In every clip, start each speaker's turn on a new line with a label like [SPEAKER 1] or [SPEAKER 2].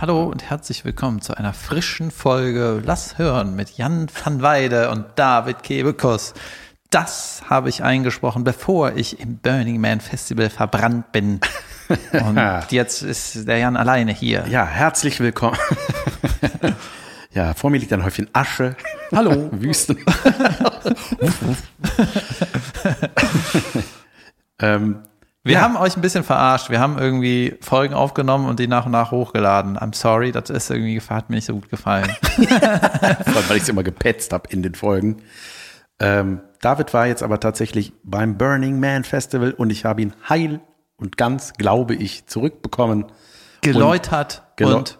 [SPEAKER 1] Hallo und herzlich willkommen zu einer frischen Folge Lass hören mit Jan van Weide und David Kebekus. Das habe ich eingesprochen, bevor ich im Burning Man Festival verbrannt bin. Und jetzt ist der Jan alleine hier.
[SPEAKER 2] Ja, herzlich willkommen. ja, vor mir liegt ein Häufchen Asche.
[SPEAKER 1] Hallo.
[SPEAKER 2] Wüsten. ähm,
[SPEAKER 1] Wir
[SPEAKER 2] Ja.
[SPEAKER 1] haben euch ein bisschen verarscht. Wir haben irgendwie Folgen aufgenommen und die nach und nach hochgeladen. I'm sorry, das ist irgendwie, hat mir nicht so gut gefallen.
[SPEAKER 2] allem, weil ich es immer gepetzt habe in den Folgen. Ähm, David war jetzt aber tatsächlich beim Burning Man Festival und ich habe ihn heil und ganz, glaube ich, zurückbekommen.
[SPEAKER 1] Geläutert
[SPEAKER 2] Geläu-
[SPEAKER 1] und,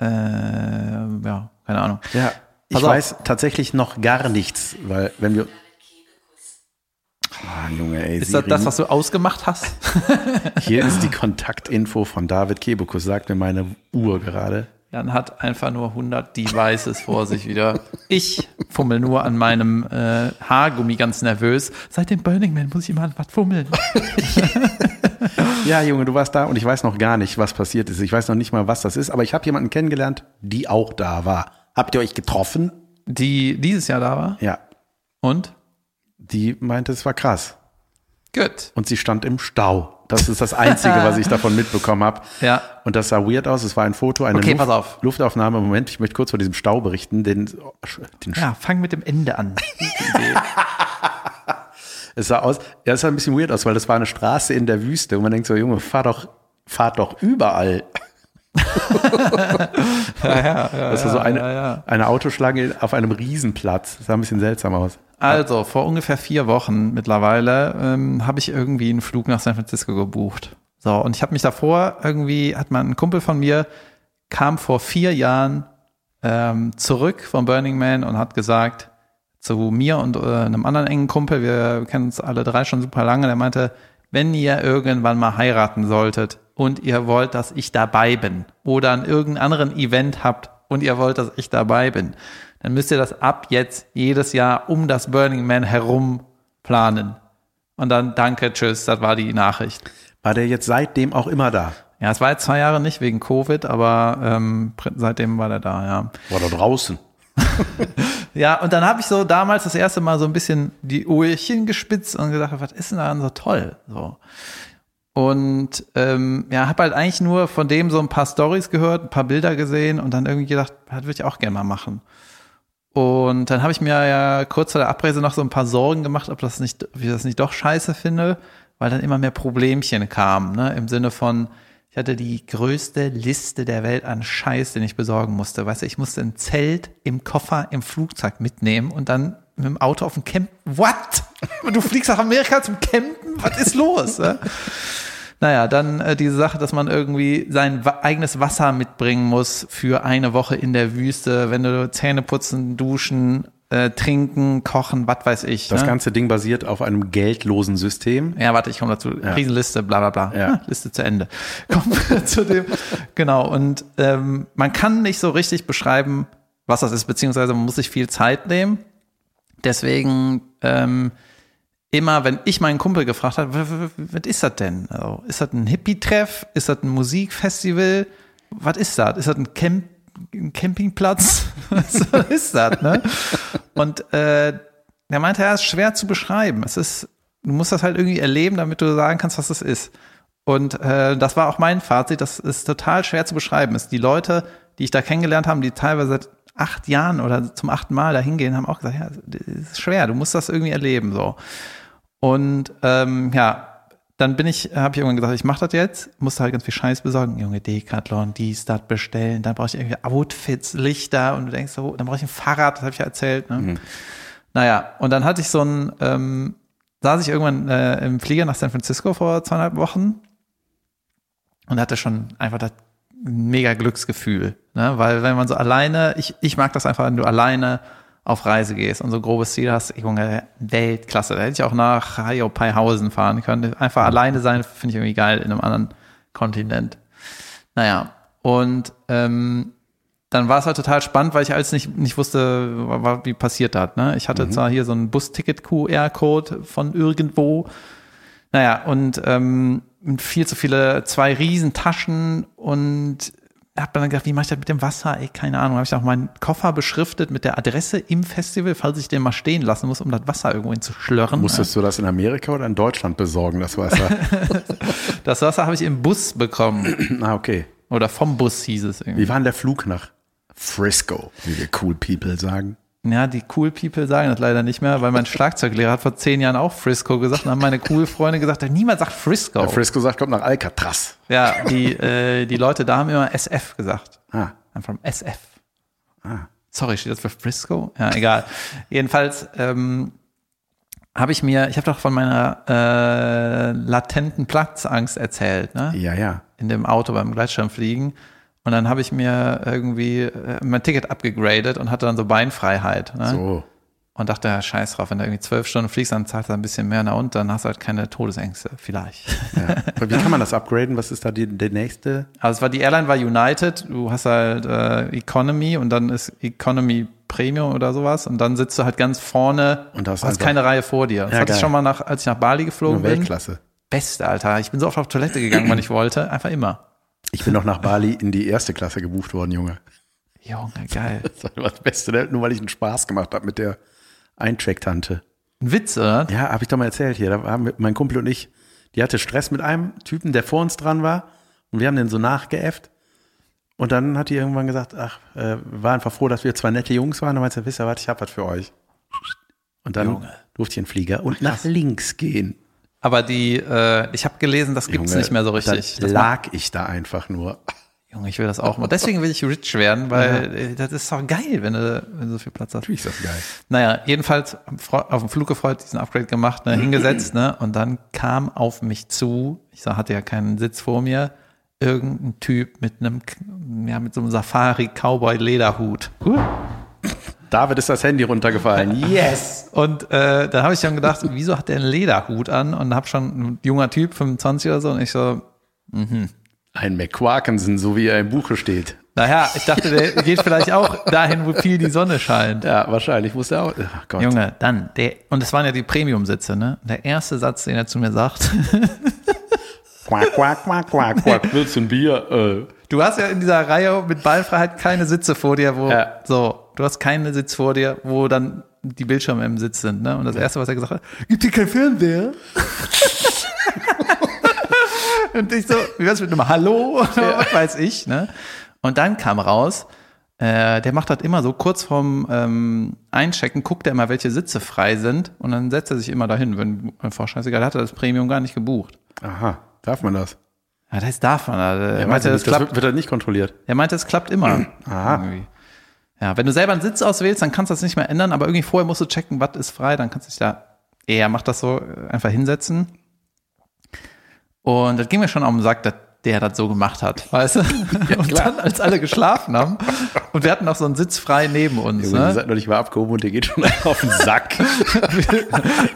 [SPEAKER 1] äh, ja, keine Ahnung.
[SPEAKER 2] Ja, ich weiß tatsächlich noch gar nichts, weil wenn wir. Ah, Junge, ey,
[SPEAKER 1] Ist das das, was du ausgemacht hast?
[SPEAKER 2] hier ist die Kontaktinfo von David Kebekus, sagt mir meine Uhr gerade.
[SPEAKER 1] Jan hat einfach nur 100 Devices vor sich wieder. Ich fummel nur an meinem äh, Haargummi ganz nervös. Seit dem Burning Man muss ich immer an was fummeln.
[SPEAKER 2] Ja, Junge, du warst da und ich weiß noch gar nicht, was passiert ist. Ich weiß noch nicht mal, was das ist, aber ich habe jemanden kennengelernt, die auch da war. Habt ihr euch getroffen?
[SPEAKER 1] Die dieses Jahr da war.
[SPEAKER 2] Ja.
[SPEAKER 1] Und?
[SPEAKER 2] Die meinte, es war krass.
[SPEAKER 1] Gut.
[SPEAKER 2] Und sie stand im Stau. Das ist das Einzige, was ich davon mitbekommen habe.
[SPEAKER 1] Ja.
[SPEAKER 2] Und das sah weird aus. Es war ein Foto, eine
[SPEAKER 1] Okay,
[SPEAKER 2] Luft. Luftaufnahme. Moment, ich möchte kurz von diesem Stau berichten. Den, den
[SPEAKER 1] Ja, fang mit dem Ende an.
[SPEAKER 2] Es sah aus, ja, es sah ein bisschen weird aus, weil das war eine Straße in der Wüste und man denkt so, Junge, fahr doch, fahrt doch überall. das war so eine,
[SPEAKER 1] ja, ja.
[SPEAKER 2] eine Autoschlange auf einem Riesenplatz. Das sah ein bisschen seltsam aus.
[SPEAKER 1] Also, vor ungefähr vier Wochen mittlerweile ähm, habe ich irgendwie einen Flug nach San Francisco gebucht. So, und ich habe mich davor irgendwie, hat man ein Kumpel von mir, kam vor vier Jahren ähm, zurück vom Burning Man und hat gesagt zu mir und äh, einem anderen engen Kumpel, wir kennen uns alle drei schon super lange, der meinte, wenn ihr irgendwann mal heiraten solltet und ihr wollt, dass ich dabei bin oder an irgendeinem anderen Event habt und ihr wollt, dass ich dabei bin, dann müsst ihr das ab jetzt jedes Jahr um das Burning Man herum planen. Und dann danke, tschüss, das war die Nachricht.
[SPEAKER 2] War der jetzt seitdem auch immer da?
[SPEAKER 1] Ja, es war jetzt zwei Jahre nicht wegen Covid, aber ähm, seitdem war der da, ja.
[SPEAKER 2] War da draußen.
[SPEAKER 1] Ja, und dann habe ich so damals das erste Mal so ein bisschen die Ohrchen gespitzt und gedacht, was ist denn daran so toll? So. Und ähm, ja, habe halt eigentlich nur von dem so ein paar Stories gehört, ein paar Bilder gesehen und dann irgendwie gedacht, das würde ich auch gerne mal machen. Und dann habe ich mir ja kurz vor der Abreise noch so ein paar Sorgen gemacht, ob das nicht, ich das nicht doch scheiße finde, weil dann immer mehr Problemchen kamen, ne? Im Sinne von, ich hatte die größte Liste der Welt an Scheiß, den ich besorgen musste. Weißt du, ich musste ein Zelt im Koffer im Flugzeug mitnehmen und dann mit dem Auto auf dem Camp. What? Du fliegst nach Amerika zum Campen? Was ist los? Naja, dann äh, diese Sache, dass man irgendwie sein wa eigenes Wasser mitbringen muss für eine Woche in der Wüste, wenn du Zähne putzen, duschen, äh, trinken, kochen, was weiß ich.
[SPEAKER 2] Das
[SPEAKER 1] ne?
[SPEAKER 2] ganze Ding basiert auf einem geldlosen System.
[SPEAKER 1] Ja, warte, ich komme dazu. Riesenliste, bla bla bla.
[SPEAKER 2] Ja.
[SPEAKER 1] Ah, Liste zu Ende. Kommen wir zu dem. Genau. Und ähm, man kann nicht so richtig beschreiben, was das ist, beziehungsweise man muss sich viel Zeit nehmen. Deswegen ähm, immer, wenn ich meinen Kumpel gefragt habe, "W- w- w- was ist das denn? Also, ist das ein Hippie-Treff? Ist das ein Musikfestival? Was ist das? Ist das ein Camp ein Campingplatz? was ist das? Ne? Und äh, der meinte, ja, ist schwer zu beschreiben. Es ist, du musst das halt irgendwie erleben, damit du sagen kannst, was es ist. Und äh, das war auch mein Fazit, das ist total schwer zu beschreiben. Ist die Leute, die ich da kennengelernt habe, die teilweise seit acht Jahren oder zum achten Mal da hingehen, haben auch gesagt, ja, das ist schwer, du musst das irgendwie erleben so. Und ähm, ja, dann bin ich, habe ich irgendwann gesagt, ich mache das jetzt, musste halt ganz viel Scheiß besorgen, Junge, Decathlon, dies, das bestellen, dann brauche ich irgendwie Outfits, Lichter und du denkst so, dann brauche ich ein Fahrrad, das habe ich ja erzählt. Ne? Naja, und dann hatte ich so ein, ähm, saß ich irgendwann äh, im Flieger nach San Francisco vor zweieinhalb Wochen und hatte schon einfach das mega Glücksgefühl, ne? weil wenn man so alleine, ich, ich mag das einfach, wenn du alleine auf Reise gehst und so grobes Ziel hast, Junge, Weltklasse, da hätte ich auch nach Haiopaihausen fahren können, einfach alleine sein, finde ich irgendwie geil in einem anderen Kontinent. Naja, und ähm, dann war es halt total spannend, weil ich alles nicht, nicht wusste, wie passiert das. Ne? Ich hatte zwar hier so einen Bus-Ticket-QR-Code von irgendwo, naja, und ähm, viel zu viele, zwei Riesentaschen und hab dann gedacht, wie mache ich das mit dem Wasser? Ey, keine Ahnung. Habe ich auch meinen Koffer beschriftet mit der Adresse im Festival, falls ich den mal stehen lassen muss, um das Wasser irgendwo hin zu schlörren.
[SPEAKER 2] Musstest du das in Amerika oder in Deutschland besorgen, das Wasser?
[SPEAKER 1] Das Wasser habe ich im Bus bekommen.
[SPEAKER 2] ah, okay.
[SPEAKER 1] Oder vom Bus hieß es irgendwie.
[SPEAKER 2] Wie war denn der Flug nach Frisco, wie wir cool people sagen?
[SPEAKER 1] Ja, die cool People sagen das leider nicht mehr, weil mein Schlagzeuglehrer hat vor zehn Jahren auch Frisco gesagt und haben meine cool Freunde gesagt, niemand sagt Frisco.
[SPEAKER 2] Der Frisco sagt, kommt nach Alcatraz.
[SPEAKER 1] Ja, die, äh, die Leute da haben immer SF gesagt.
[SPEAKER 2] Ah,
[SPEAKER 1] I'm from SF.
[SPEAKER 2] ah.
[SPEAKER 1] Sorry, steht das für Frisco? Ja, egal. Jedenfalls ähm, habe ich mir, ich habe doch von meiner äh, latenten Platzangst erzählt, ne?
[SPEAKER 2] Ja, ja.
[SPEAKER 1] In dem Auto beim Gleitschirmfliegen. Und dann habe ich mir irgendwie äh, mein Ticket abgegradet und hatte dann so Beinfreiheit. Ne?
[SPEAKER 2] So.
[SPEAKER 1] Und dachte, ja, scheiß drauf, wenn du irgendwie zwölf Stunden fliegst, dann zahlst du ein bisschen mehr nach und dann hast du halt keine Todesängste, vielleicht.
[SPEAKER 2] Ja. Wie kann man das upgraden? Was ist da die, der nächste?
[SPEAKER 1] Also es war die Airline war United, du hast halt äh, Economy und dann ist Economy Premium oder sowas und dann sitzt du halt ganz vorne
[SPEAKER 2] Und
[SPEAKER 1] hast
[SPEAKER 2] einfach-
[SPEAKER 1] keine Reihe vor dir. Das
[SPEAKER 2] Ja,
[SPEAKER 1] hatte ich
[SPEAKER 2] geil.
[SPEAKER 1] schon mal nach, als ich nach Bali geflogen
[SPEAKER 2] Nur
[SPEAKER 1] bin.
[SPEAKER 2] Weltklasse.
[SPEAKER 1] Beste, Alter. Ich bin so oft auf Toilette gegangen, wann ich wollte. Einfach immer.
[SPEAKER 2] Ich bin noch nach Bali in die erste Klasse gebucht worden, Junge.
[SPEAKER 1] Junge, geil.
[SPEAKER 2] Das war das Beste, ne? nur weil ich einen Spaß gemacht habe mit der Eincheck-Tante.
[SPEAKER 1] Ein Witz, oder?
[SPEAKER 2] Ja, habe ich doch mal erzählt hier. Da haben wir- mein Kumpel und ich, die hatte Stress mit einem Typen, der vor uns dran war. Und wir haben den so nachgeäfft. Und dann hat die irgendwann gesagt, ach, äh, war einfach froh, dass wir zwei nette Jungs waren. Und meinte, wisst ihr was, ich hab was für euch. Und dann
[SPEAKER 1] Junge.
[SPEAKER 2] durfte ich in den Flieger und nach links gehen.
[SPEAKER 1] Aber die, äh, ich habe gelesen, das gibt's
[SPEAKER 2] Junge,
[SPEAKER 1] nicht mehr so richtig.
[SPEAKER 2] Dann
[SPEAKER 1] Das
[SPEAKER 2] lag ich da einfach nur.
[SPEAKER 1] Junge, ich will das auch mal. Deswegen will ich rich werden, weil äh, das ist doch geil, wenn du, wenn du so viel Platz hast.
[SPEAKER 2] Natürlich ist das geil.
[SPEAKER 1] Naja, jedenfalls auf dem Flug gefreut, diesen Upgrade gemacht, ne, hingesetzt, ne, und dann kam auf mich zu, ich sag, hatte ja keinen Sitz vor mir, irgendein Typ mit einem, ja, mit so einem Safari-Cowboy-Lederhut.
[SPEAKER 2] David ist das Handy runtergefallen.
[SPEAKER 1] Yes! Und äh, da habe ich dann gedacht, wieso hat der einen Lederhut an? Und habe schon ein junger Typ, 25 oder so, und ich so,
[SPEAKER 2] Ein McQuarkensen, so wie er im Buche steht.
[SPEAKER 1] naja, ich dachte, der geht vielleicht auch dahin, wo viel die Sonne scheint.
[SPEAKER 2] Ja, wahrscheinlich muss er auch. Ach Gott.
[SPEAKER 1] Junge, dann, der, und es waren ja die Premium-Sitze, ne? Der erste Satz, den er zu mir sagt,
[SPEAKER 2] Quack, quack, quack, quack, quack. Willst du ein Bier? Äh.
[SPEAKER 1] du hast ja in dieser Reihe mit Ballfreiheit keine Sitze vor dir, wo,
[SPEAKER 2] Ja.
[SPEAKER 1] so, du hast keinen Sitz vor dir, wo dann die Bildschirme im Sitz sind, ne? Und das erste, was er gesagt hat, gibt hier kein Fernseher? und ich so, wie wär's mit einem Hallo? Was weiß ich, ne? Und dann kam raus, äh, der macht das immer so kurz vorm ähm, Einchecken, guckt er immer, welche Sitze frei sind und dann setzt er sich immer dahin. Wenn einfach scheißegal, hat er das Premium gar nicht gebucht.
[SPEAKER 2] Aha, darf man das?
[SPEAKER 1] Ja, das darf man. Also, er,
[SPEAKER 2] Ja,
[SPEAKER 1] meinte, das klappt,
[SPEAKER 2] wird, wird das nicht kontrolliert.
[SPEAKER 1] er meinte, es klappt immer.
[SPEAKER 2] Aha.
[SPEAKER 1] Irgendwie. Ja, wenn du selber einen Sitz auswählst, dann kannst du das nicht mehr ändern, aber irgendwie vorher musst du checken, was ist frei, dann kannst du dich da, er macht das so, äh, einfach hinsetzen. Und das ging mir schon auf den Sack, dass der das so gemacht hat, weißt du? und dann, als alle geschlafen haben, und wir hatten noch so einen Sitz frei neben uns,
[SPEAKER 2] ihr
[SPEAKER 1] ne?
[SPEAKER 2] seid noch nicht mal abgehoben und der geht schon auf den Sack.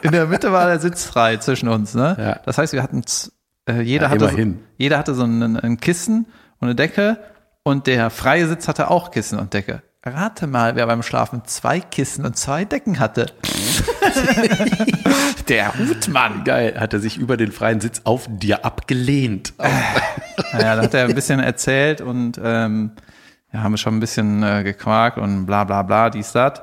[SPEAKER 1] In der Mitte war der Sitz frei zwischen uns, ne?
[SPEAKER 2] Ja.
[SPEAKER 1] Das heißt, wir hatten, äh, jeder
[SPEAKER 2] Ja,
[SPEAKER 1] hatte, so, jeder hatte so ein, ein Kissen und eine Decke und der freie Sitz hatte auch Kissen und Decke. Rate mal, wer beim Schlafen zwei Kissen und zwei Decken hatte. der Hutmann.
[SPEAKER 2] Geil, hat er sich über den freien Sitz auf dir abgelehnt.
[SPEAKER 1] Naja, da hat er ein bisschen erzählt und ähm, ja, haben wir schon ein bisschen äh, gequakt und bla bla bla, dies, das.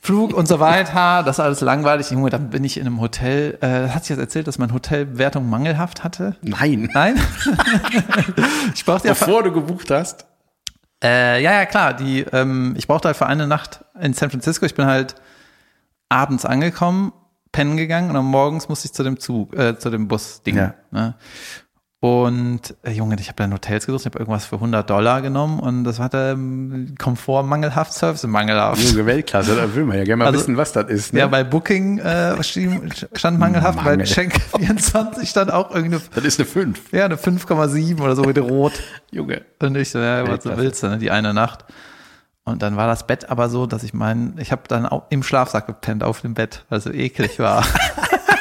[SPEAKER 1] Flug und so weiter, das ist alles langweilig. Junge, dann bin ich in einem Hotel. Äh, hat sich jetzt erzählt, dass mein Hotelbewertung mangelhaft hatte?
[SPEAKER 2] Nein.
[SPEAKER 1] Nein? ich brauchte ja,
[SPEAKER 2] Bevor du gebucht hast.
[SPEAKER 1] Äh, ja, ja, klar. Die, ähm, ich brauchte halt für eine Nacht in San Francisco. Ich bin halt abends angekommen, pennen gegangen und dann morgens musste ich zu dem Zug, äh, zu dem Bus-Ding.
[SPEAKER 2] Ja.
[SPEAKER 1] Ne? Und äh, Junge, ich habe dann Hotels gesucht, ich habe irgendwas für 100 Dollar genommen und das hatte ähm, Komfort mangelhaft, Service mangelhaft.
[SPEAKER 2] Junge Weltklasse, da will man ja gerne mal
[SPEAKER 1] Also-
[SPEAKER 2] wissen, was das ist. Ne?
[SPEAKER 1] Ja, bei Booking äh, stand mangelhaft, bei
[SPEAKER 2] Mangel.
[SPEAKER 1] Schenk 24 stand auch irgendeine,
[SPEAKER 2] das ist eine 5.
[SPEAKER 1] ja, eine 5,7 oder so mit Rot.
[SPEAKER 2] Junge.
[SPEAKER 1] Und ich so, ja, was du willst, ne, die eine Nacht. Und dann war das Bett aber so, dass ich meinen, ich habe dann auch im Schlafsack gepennt auf dem Bett, weil es so eklig war.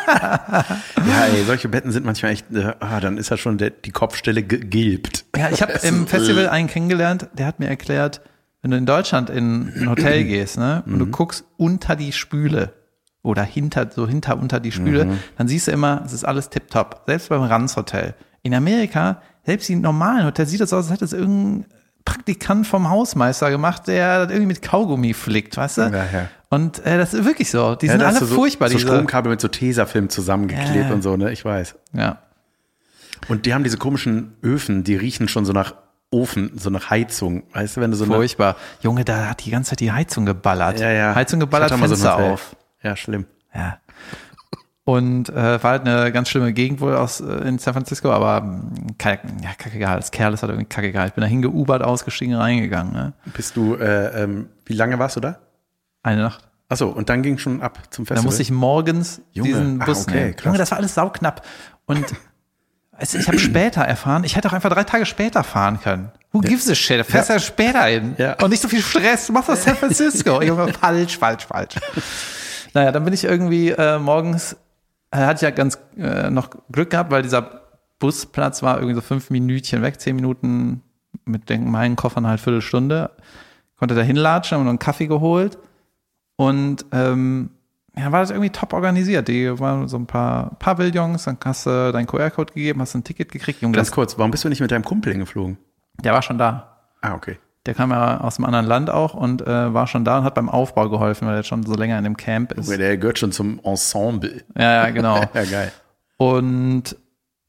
[SPEAKER 2] Ja, ey, solche Betten sind manchmal echt, äh, ah, dann ist ja schon der, die Kopfstelle gegilbt.
[SPEAKER 1] ja, ich habe im Festival einen kennengelernt, der hat mir erklärt, wenn du in Deutschland in ein Hotel gehst, ne, und
[SPEAKER 2] Mhm.
[SPEAKER 1] du guckst unter die Spüle oder hinter, so hinter unter die Spüle,
[SPEAKER 2] Mhm.
[SPEAKER 1] dann siehst du immer, es ist alles tipptopp. Selbst beim Ranz Hotel. In Amerika selbst die normalen Hotels sieht das aus, als hätte es irgendein Praktikant vom Hausmeister gemacht, der das irgendwie mit Kaugummi flickt, weißt du?
[SPEAKER 2] Ja, ja.
[SPEAKER 1] Und äh, das ist wirklich so. Die
[SPEAKER 2] Ja,
[SPEAKER 1] sind alle
[SPEAKER 2] so,
[SPEAKER 1] furchtbar,
[SPEAKER 2] So
[SPEAKER 1] diese.
[SPEAKER 2] Stromkabel mit so Tesafilm zusammengeklebt und so, ne? Ich weiß.
[SPEAKER 1] Ja.
[SPEAKER 2] Und die haben diese komischen Öfen, die riechen schon so nach Ofen, so nach Heizung. Weißt du, wenn du so.
[SPEAKER 1] Furchtbar. Junge, da hat die ganze Zeit die Heizung geballert.
[SPEAKER 2] Ja, ja.
[SPEAKER 1] Heizung geballert,
[SPEAKER 2] so
[SPEAKER 1] Fenster
[SPEAKER 2] Hotel.
[SPEAKER 1] auf.
[SPEAKER 2] Ja, schlimm.
[SPEAKER 1] Ja. Und äh, war halt eine ganz schlimme Gegend wohl aus äh, in San Francisco, aber mh, kack, ja, kackegal. Das Kerl ist halt irgendwie kackegal. Ich bin da hingeubert, ausgestiegen, reingegangen. Ne?
[SPEAKER 2] Bist du, äh, ähm, wie lange warst du da?
[SPEAKER 1] Eine Nacht.
[SPEAKER 2] Achso, und dann ging schon ab zum
[SPEAKER 1] Da
[SPEAKER 2] Festival.
[SPEAKER 1] musste ich morgens
[SPEAKER 2] Junge,
[SPEAKER 1] diesen
[SPEAKER 2] ah,
[SPEAKER 1] Bus
[SPEAKER 2] okay,
[SPEAKER 1] nehmen.
[SPEAKER 2] krass.
[SPEAKER 1] Junge, das war alles sauknapp. Und also ich habe später erfahren, ich hätte auch einfach drei Tage später fahren können. Who gives a shit? Du fährst ja, später hin.
[SPEAKER 2] Ja.
[SPEAKER 1] Und nicht so viel Stress. Du machst das San Francisco. Junge, falsch, falsch, falsch. Naja, dann bin ich irgendwie äh, morgens, hatte ich ja ganz äh, noch Glück gehabt, weil dieser Busplatz war irgendwie so fünf Minütchen weg, zehn Minuten mit den, meinen Koffern halt Viertelstunde. Konnte da hinlatschen, haben noch einen Kaffee geholt. Und ähm, ja, war das irgendwie top organisiert. Die waren so ein paar Pavillons, dann hast du deinen QR-Code gegeben, hast ein Ticket gekriegt. Junge,
[SPEAKER 2] Ganz kurz, warum bist du nicht mit deinem Kumpel hingeflogen?
[SPEAKER 1] der war schon da.
[SPEAKER 2] Ah, okay.
[SPEAKER 1] Der kam ja aus einem anderen Land auch und äh, war schon da und hat beim Aufbau geholfen, weil er schon so länger in dem Camp ist.
[SPEAKER 2] Der gehört schon zum Ensemble.
[SPEAKER 1] Ja, ja, genau.
[SPEAKER 2] Ja, geil.
[SPEAKER 1] Und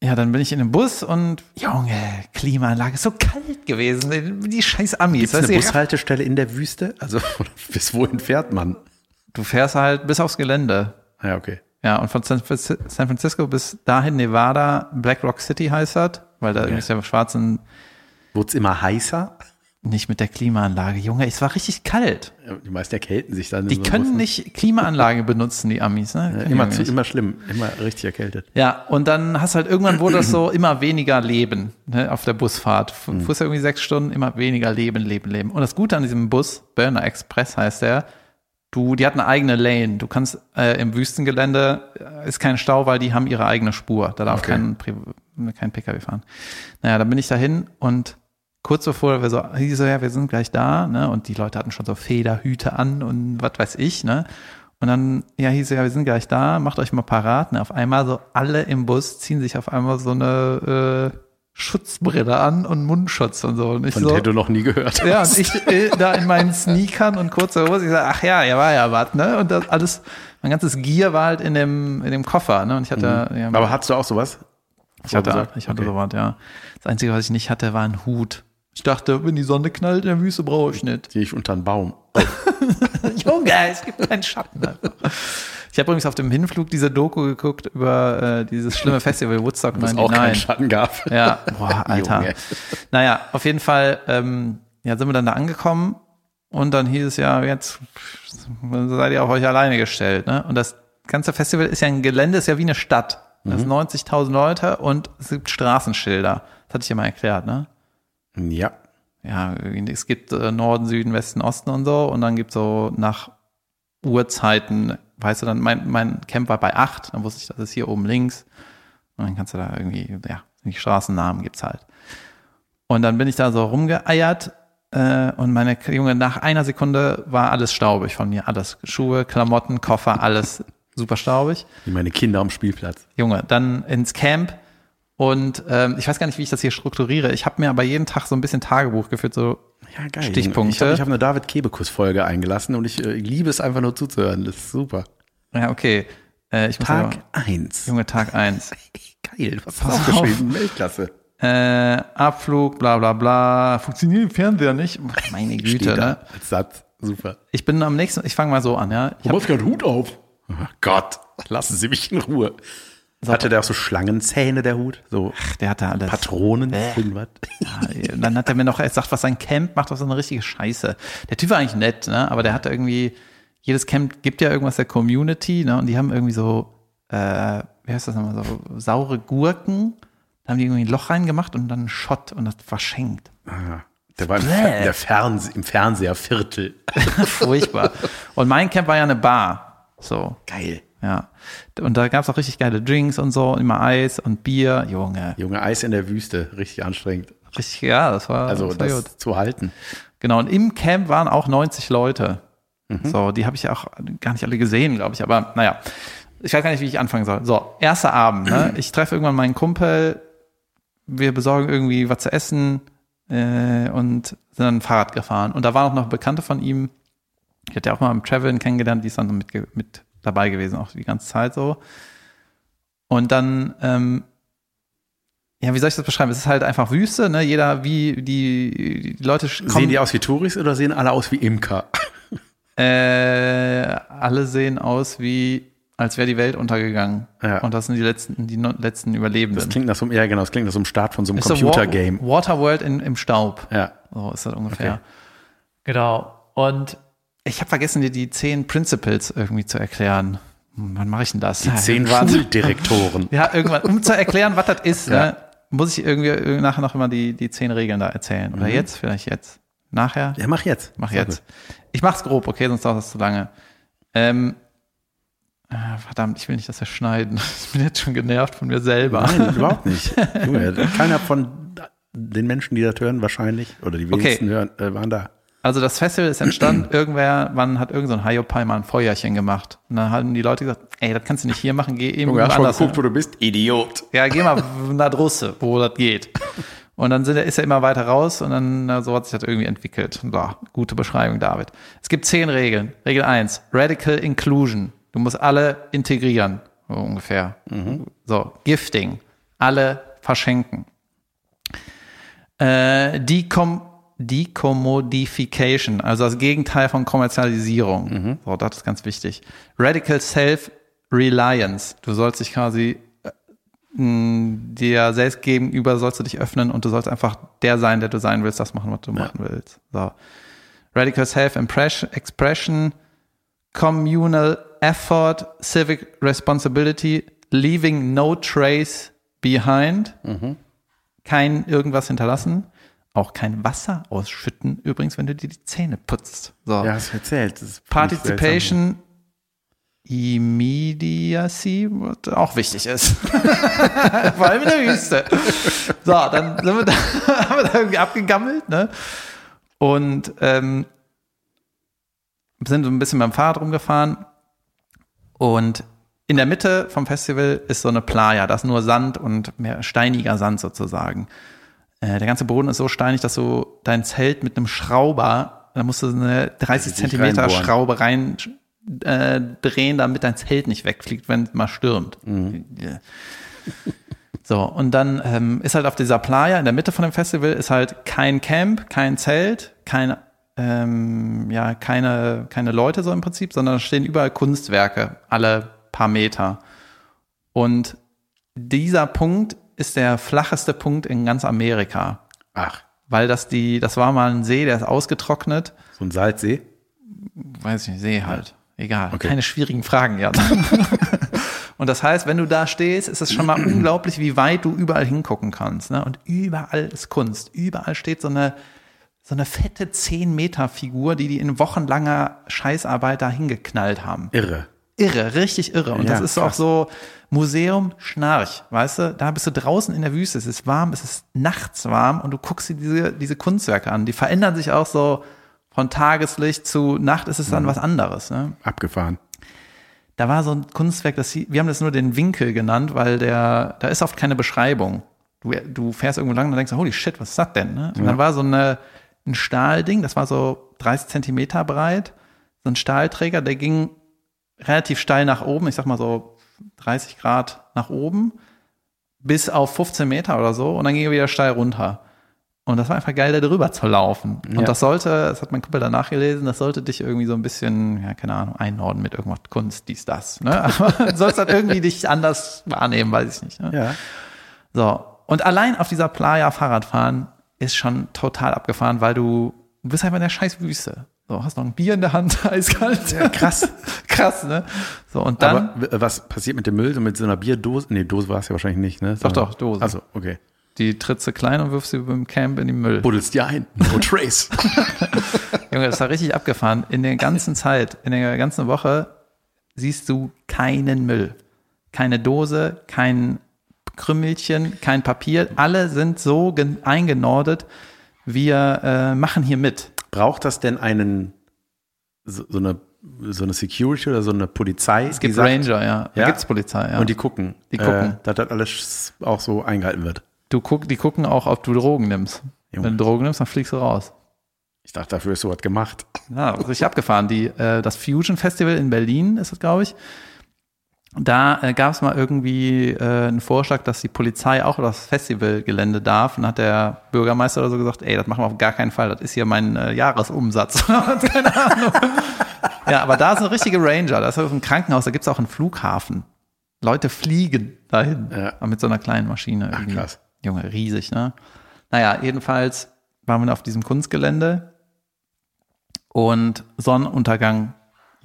[SPEAKER 1] ja, dann bin ich in dem Bus und Junge, Klimaanlage ist so kalt gewesen. Die scheiß Amis.
[SPEAKER 2] Gibt es
[SPEAKER 1] weißt
[SPEAKER 2] eine Bushaltestelle in der Wüste? Also, bis wohin fährt man?
[SPEAKER 1] du fährst halt bis aufs Gelände.
[SPEAKER 2] Ja, okay.
[SPEAKER 1] Ja, und von San Franci- San Francisco bis dahin Nevada, Black Rock City heißt das, weil da ist ja schwarzen,
[SPEAKER 2] Wurde es immer heißer?
[SPEAKER 1] Nicht mit der Klimaanlage. Junge, es war richtig kalt.
[SPEAKER 2] Ja, Die meisten erkälten sich dann.
[SPEAKER 1] Die
[SPEAKER 2] so
[SPEAKER 1] können
[SPEAKER 2] Bus, ne?
[SPEAKER 1] nicht Klimaanlage benutzen, die Amis. Ne?
[SPEAKER 2] Ja, immer, zu, immer schlimm, immer richtig erkältet.
[SPEAKER 1] Ja, und dann hast halt irgendwann wurde das so immer weniger Leben ne, auf der Busfahrt. Fu-
[SPEAKER 2] Mhm.
[SPEAKER 1] Ja irgendwie sechs Stunden, immer weniger Leben, Leben, Leben. Und das Gute an diesem Bus, Burner Express heißt der, du, die hat eine eigene Lane. Du kannst äh, im Wüstengelände äh, ist kein Stau, weil die haben ihre eigene Spur. Da darf
[SPEAKER 2] Okay.
[SPEAKER 1] kein, kein PKW fahren. Naja, dann bin ich dahin und kurz bevor wir so, hieß so, ja, wir sind gleich da, ne? Und die Leute hatten schon so Federhüte an und was weiß ich, ne? Und dann, ja, hieß ja, wir sind gleich da, macht euch mal parat. Ne? Auf einmal so alle im Bus ziehen sich auf einmal so eine äh, Schutzbrille an und Mundschutz und so. Und ich
[SPEAKER 2] Von
[SPEAKER 1] so,
[SPEAKER 2] der du noch nie gehört
[SPEAKER 1] ja,
[SPEAKER 2] hast.
[SPEAKER 1] und ich äh, da in meinen Sneakern und kurzer Hose, ich sage, ach ja, ja, war ja was, ne? Und das alles, mein ganzes Gear war halt in dem, in dem Koffer, ne? Und ich hatte, ja,
[SPEAKER 2] Aber hattest du auch sowas?
[SPEAKER 1] ich hatte, ich hatte
[SPEAKER 2] Okay.
[SPEAKER 1] sowas, ja. Das Einzige, was ich nicht hatte, war ein Hut. Ich dachte, wenn die Sonne knallt in der Wüste, brauche ich nicht.
[SPEAKER 2] Gehe ich unter einen Baum.
[SPEAKER 1] Junge, es gibt keinen Schatten. einfach. Ich habe übrigens auf dem Hinflug diese Doku geguckt über äh, dieses schlimme Festival Woodstock
[SPEAKER 2] Wo es auch keinen
[SPEAKER 1] 99.
[SPEAKER 2] Schatten gab.
[SPEAKER 1] Ja, boah, Alter.
[SPEAKER 2] Junge.
[SPEAKER 1] Naja, auf jeden Fall ähm, ja, sind wir dann da angekommen und dann hieß es ja, jetzt seid ihr auf euch alleine gestellt. Ne? Und das ganze Festival ist ja ein Gelände, ist ja wie eine Stadt. Das sind 90.000 Leute und es gibt Straßenschilder. Das hatte ich ja mal erklärt, ne?
[SPEAKER 2] Ja.
[SPEAKER 1] ja, es gibt äh, Norden, Süden, Westen, Osten und so. Und dann gibt so nach Uhrzeiten, weißt du, dann mein, mein Camp war bei acht, dann wusste ich, das ist hier oben links. Und dann kannst du da irgendwie, ja, die Straßennamen gibt's halt. Und dann bin ich da so rumgeeiert äh, und meine Junge, nach einer Sekunde war alles staubig von mir. Alles. Schuhe, Klamotten, Koffer, alles super staubig.
[SPEAKER 2] Wie meine Kinder am Spielplatz.
[SPEAKER 1] Junge, dann ins Camp und ähm, ich weiß gar nicht, wie ich das hier strukturiere. Ich habe mir aber jeden Tag so ein bisschen Tagebuch geführt, so
[SPEAKER 2] Ja, geil.
[SPEAKER 1] Stichpunkte.
[SPEAKER 2] Ich habe hab eine David Kebekus-Folge eingelassen und ich, äh, liebe es einfach nur zuzuhören. Das ist super.
[SPEAKER 1] Ja, okay. Äh, ich
[SPEAKER 2] Tag
[SPEAKER 1] aber,
[SPEAKER 2] 1.
[SPEAKER 1] Junge, Tag eins.
[SPEAKER 2] Geil, was
[SPEAKER 1] Pass
[SPEAKER 2] hast du aufgeschrieben? Weltklasse.
[SPEAKER 1] Äh, Abflug, bla bla bla. Funktioniert im Fernseher nicht? Meine Güte, ne?
[SPEAKER 2] als Satz. Super.
[SPEAKER 1] Ich bin am nächsten, ich fange mal so an, ja. Ich
[SPEAKER 2] Du
[SPEAKER 1] hab,
[SPEAKER 2] machst gerade Hut auf. Oh Gott, lassen Sie mich in Ruhe. Hatte der auch so Schlangenzähne, der Hut? So
[SPEAKER 1] der hatte alles.
[SPEAKER 2] Patronen?
[SPEAKER 1] Bäh.
[SPEAKER 2] Irgendwas?
[SPEAKER 1] Ja, und dann hat er mir noch gesagt, was sein Camp macht, was so eine richtige Scheiße. Der Typ war eigentlich nett, ne? Aber der hatte irgendwie, jedes Camp gibt ja irgendwas der Community, ne? Und die haben irgendwie so, äh, wie heißt das nochmal, so saure Gurken. Da haben die irgendwie ein Loch reingemacht und dann einen Shot und das verschenkt.
[SPEAKER 2] Ah, der war im, der Fernseh im Fernseherviertel.
[SPEAKER 1] Furchtbar. Und mein Camp war ja eine Bar. So,
[SPEAKER 2] Geil.
[SPEAKER 1] Ja. Und da gab's auch richtig geile Drinks und so, immer Eis und Bier. Junge,
[SPEAKER 2] Junge, Eis in der Wüste, richtig anstrengend.
[SPEAKER 1] richtig, ja, das war,
[SPEAKER 2] Also
[SPEAKER 1] das war
[SPEAKER 2] das
[SPEAKER 1] gut.
[SPEAKER 2] zu halten.
[SPEAKER 1] Genau, und im Camp waren auch 90 Leute.
[SPEAKER 2] Mhm.
[SPEAKER 1] So, die habe ich auch gar nicht alle gesehen, glaube ich. Aber naja, ich weiß gar nicht, wie ich anfangen soll. So, erster Abend. Ne? Ich treffe irgendwann meinen Kumpel, wir besorgen irgendwie was zu essen äh, und sind dann Fahrrad gefahren. Und da waren auch noch Bekannte von ihm, ich hatte ja auch mal im Traveln kennengelernt, die ist dann mit, mit dabei gewesen, auch die ganze Zeit so. Und dann, ähm, ja, wie soll ich das beschreiben? Es ist halt einfach Wüste, ne? Jeder, wie die, die Leute kommen,
[SPEAKER 2] Sehen die aus wie Touris oder sehen alle aus wie Imker?
[SPEAKER 1] äh, alle sehen aus wie, als wäre die Welt untergegangen.
[SPEAKER 2] Ja.
[SPEAKER 1] Und das sind die letzten, die no letzten Überlebenden.
[SPEAKER 2] Das klingt nach so einem, ja genau, das klingt nach so einem Start von so einem Computergame.
[SPEAKER 1] Wa- Waterworld in, im Staub.
[SPEAKER 2] Ja.
[SPEAKER 1] So ist das ungefähr.
[SPEAKER 2] Okay.
[SPEAKER 1] Genau. Und ich habe vergessen, dir die zehn Principles irgendwie zu erklären. Hm, Wann mache ich denn das?
[SPEAKER 2] Die zehn Schuldirektoren.
[SPEAKER 1] Ja, irgendwann, um zu erklären, was das ist,
[SPEAKER 2] Ja.
[SPEAKER 1] ne, muss ich irgendwie nachher noch immer die, die zehn Regeln da erzählen. Oder jetzt, vielleicht jetzt. Nachher?
[SPEAKER 2] Ja, mach jetzt.
[SPEAKER 1] Mach
[SPEAKER 2] Sehr
[SPEAKER 1] jetzt. Ich mach's grob, okay, sonst dauert das zu lange. Ähm, ah, verdammt, ich will nicht, dass wir schneiden. Ich bin jetzt schon genervt von mir selber.
[SPEAKER 2] gut. Nein, überhaupt nicht. Keiner von den Menschen, die das hören, wahrscheinlich, oder die
[SPEAKER 1] Okay.
[SPEAKER 2] wenigsten hören, äh, waren da.
[SPEAKER 1] Also das Festival ist entstanden, irgendwer, man hat irgend so ein mal ein Feuerchen gemacht. Und dann haben die Leute gesagt, ey, das kannst du nicht hier machen, geh eben anders. hin.
[SPEAKER 2] wo du bist? Idiot.
[SPEAKER 1] Ja, geh mal nach Drusse, wo das geht. Und dann sind, ist er immer weiter raus und dann na, so hat sich das irgendwie entwickelt. So, gute Beschreibung, David. Es gibt zehn Regeln. Regel eins: Radical Inclusion. Du musst alle integrieren, so ungefähr. So, Gifting. Alle verschenken. Äh, Decom Decommodification, also das Gegenteil von Kommerzialisierung. So, das ist ganz wichtig. Radical Self-Reliance. Du sollst dich quasi dir selbst gegenüber sollst du dich öffnen und du sollst einfach der sein, der du sein willst, das machen, was du machen willst. So. Radical Self-Expression, Communal Effort, Civic Responsibility, Leaving No Trace Behind, kein irgendwas hinterlassen, auch kein Wasser ausschütten, übrigens, wenn du dir die Zähne putzt. So.
[SPEAKER 2] Ja, hast du erzählt.
[SPEAKER 1] Participation, Immediacy, was auch wichtig ist. Vor allem in der Wüste. So, dann sind wir da, haben wir da irgendwie abgegammelt, ne? Und ähm, sind so ein bisschen beim Fahrrad rumgefahren. Und in der Mitte vom Festival ist so eine Playa, das ist nur Sand und mehr steiniger Sand sozusagen. Äh, der ganze Boden ist so steinig, dass du dein Zelt mit einem Schrauber, da musst du eine 30
[SPEAKER 2] Sich
[SPEAKER 1] Zentimeter
[SPEAKER 2] reinbohren.
[SPEAKER 1] Schraube rein äh, drehen, damit dein Zelt nicht wegfliegt, wenn es mal stürmt. Ja. So, und dann ähm, ist halt auf dieser Playa in der Mitte von dem Festival ist halt kein Camp, kein Zelt, kein, ähm, ja, keine, keine Leute so im Prinzip, sondern stehen überall Kunstwerke, alle paar Meter. Und dieser Punkt ist der flacheste Punkt in ganz Amerika,
[SPEAKER 2] Ach,
[SPEAKER 1] weil das die, das war mal ein See, der ist ausgetrocknet.
[SPEAKER 2] so ein Salzsee.
[SPEAKER 1] Weiß ich nicht, See halt. Egal.
[SPEAKER 2] Okay.
[SPEAKER 1] Keine schwierigen Fragen, ja. Und das heißt, wenn du da stehst, ist es schon mal unglaublich, wie weit du überall hingucken kannst. Ne? Und überall ist Kunst. Überall steht so eine, so eine fette 10 Meter Figur, die die in wochenlanger Scheißarbeit da hingeknallt haben.
[SPEAKER 2] Irre.
[SPEAKER 1] Irre, richtig irre. Und
[SPEAKER 2] Ja,
[SPEAKER 1] das ist auch
[SPEAKER 2] krass.
[SPEAKER 1] so Museum Schnarch, weißt du? Da bist du draußen in der Wüste, es ist warm, es ist nachts warm und du guckst dir diese, diese Kunstwerke an. Die verändern sich auch so von Tageslicht zu Nacht ist es
[SPEAKER 2] Mhm.
[SPEAKER 1] dann was anderes. Ne?
[SPEAKER 2] Abgefahren.
[SPEAKER 1] Da war so ein Kunstwerk, das, wir haben das nur den Winkel genannt, weil der, da ist oft keine Beschreibung. Du, du fährst irgendwo lang und denkst, holy shit, was ist das denn? Ne? Und dann war so eine, ein Stahlding, das war so 30 Zentimeter breit, so ein Stahlträger, der ging relativ steil nach oben, ich sag mal so 30 Grad nach oben, bis auf 15 Meter oder so, und dann ging er wieder steil runter. Und das war einfach geil, da drüber zu laufen.
[SPEAKER 2] Ja.
[SPEAKER 1] Und das sollte, das hat mein Kumpel danach gelesen, das sollte dich irgendwie so ein bisschen, ja, keine Ahnung, einordnen mit irgendwas Kunst, dies, das. Ne? Aber du sollst halt irgendwie dich anders wahrnehmen, weiß ich nicht. Ne?
[SPEAKER 2] Ja.
[SPEAKER 1] So. Und allein auf dieser Playa Fahrradfahren ist schon total abgefahren, weil du, du bist einfach in der scheiß Wüste. So, hast noch ein Bier in der Hand, eiskalt. Ja,
[SPEAKER 2] krass.
[SPEAKER 1] krass, ne? So, und dann,
[SPEAKER 2] Aber was passiert mit dem Müll? So mit so einer Bierdose? Nee, Dose war es ja wahrscheinlich nicht, ne?
[SPEAKER 1] Doch, doch, Dose.
[SPEAKER 2] Also, okay.
[SPEAKER 1] die trittst du klein und wirfst sie beim Camp in den Müll.
[SPEAKER 2] Buddelst dir ein. No trace.
[SPEAKER 1] Junge, das war richtig abgefahren. In der ganzen Zeit, in der ganzen Woche siehst du keinen Müll. Keine Dose, kein Krümmelchen, kein Papier. Alle sind so gen- eingenordet. Wir äh, machen hier mit.
[SPEAKER 2] Braucht das denn einen, so, so eine, so eine Security oder so eine Polizei?
[SPEAKER 1] Es gibt Ranger, ja. Da
[SPEAKER 2] Ja?
[SPEAKER 1] gibt's Polizei, ja.
[SPEAKER 2] Und die gucken.
[SPEAKER 1] Die gucken.
[SPEAKER 2] Äh, dass das alles auch so eingehalten wird.
[SPEAKER 1] Du guck, die gucken auch, ob du Drogen nimmst.
[SPEAKER 2] Junge.
[SPEAKER 1] Wenn du Drogen nimmst, dann fliegst du raus.
[SPEAKER 2] Ich dachte, dafür ist sowas gemacht.
[SPEAKER 1] Ja, richtig abgefahren. Die, äh, das Fusion Festival in Berlin ist es, glaube ich. Da äh, gab es mal irgendwie äh, einen Vorschlag, dass die Polizei auch über das Festivalgelände darf. Und dann hat der Bürgermeister oder so gesagt, ey, das machen wir auf gar keinen Fall. Das ist hier mein äh, Jahresumsatz. Keine Ahnung. ja, aber da ist eine richtige Ranger. Da ist auch ein Krankenhaus, da gibt es auch einen Flughafen. Leute fliegen dahin
[SPEAKER 2] Ja.
[SPEAKER 1] mit so einer kleinen Maschine.
[SPEAKER 2] Ach,
[SPEAKER 1] irgendwie.
[SPEAKER 2] krass.
[SPEAKER 1] Junge, riesig, ne? Naja, jedenfalls waren wir auf diesem Kunstgelände und Sonnenuntergang,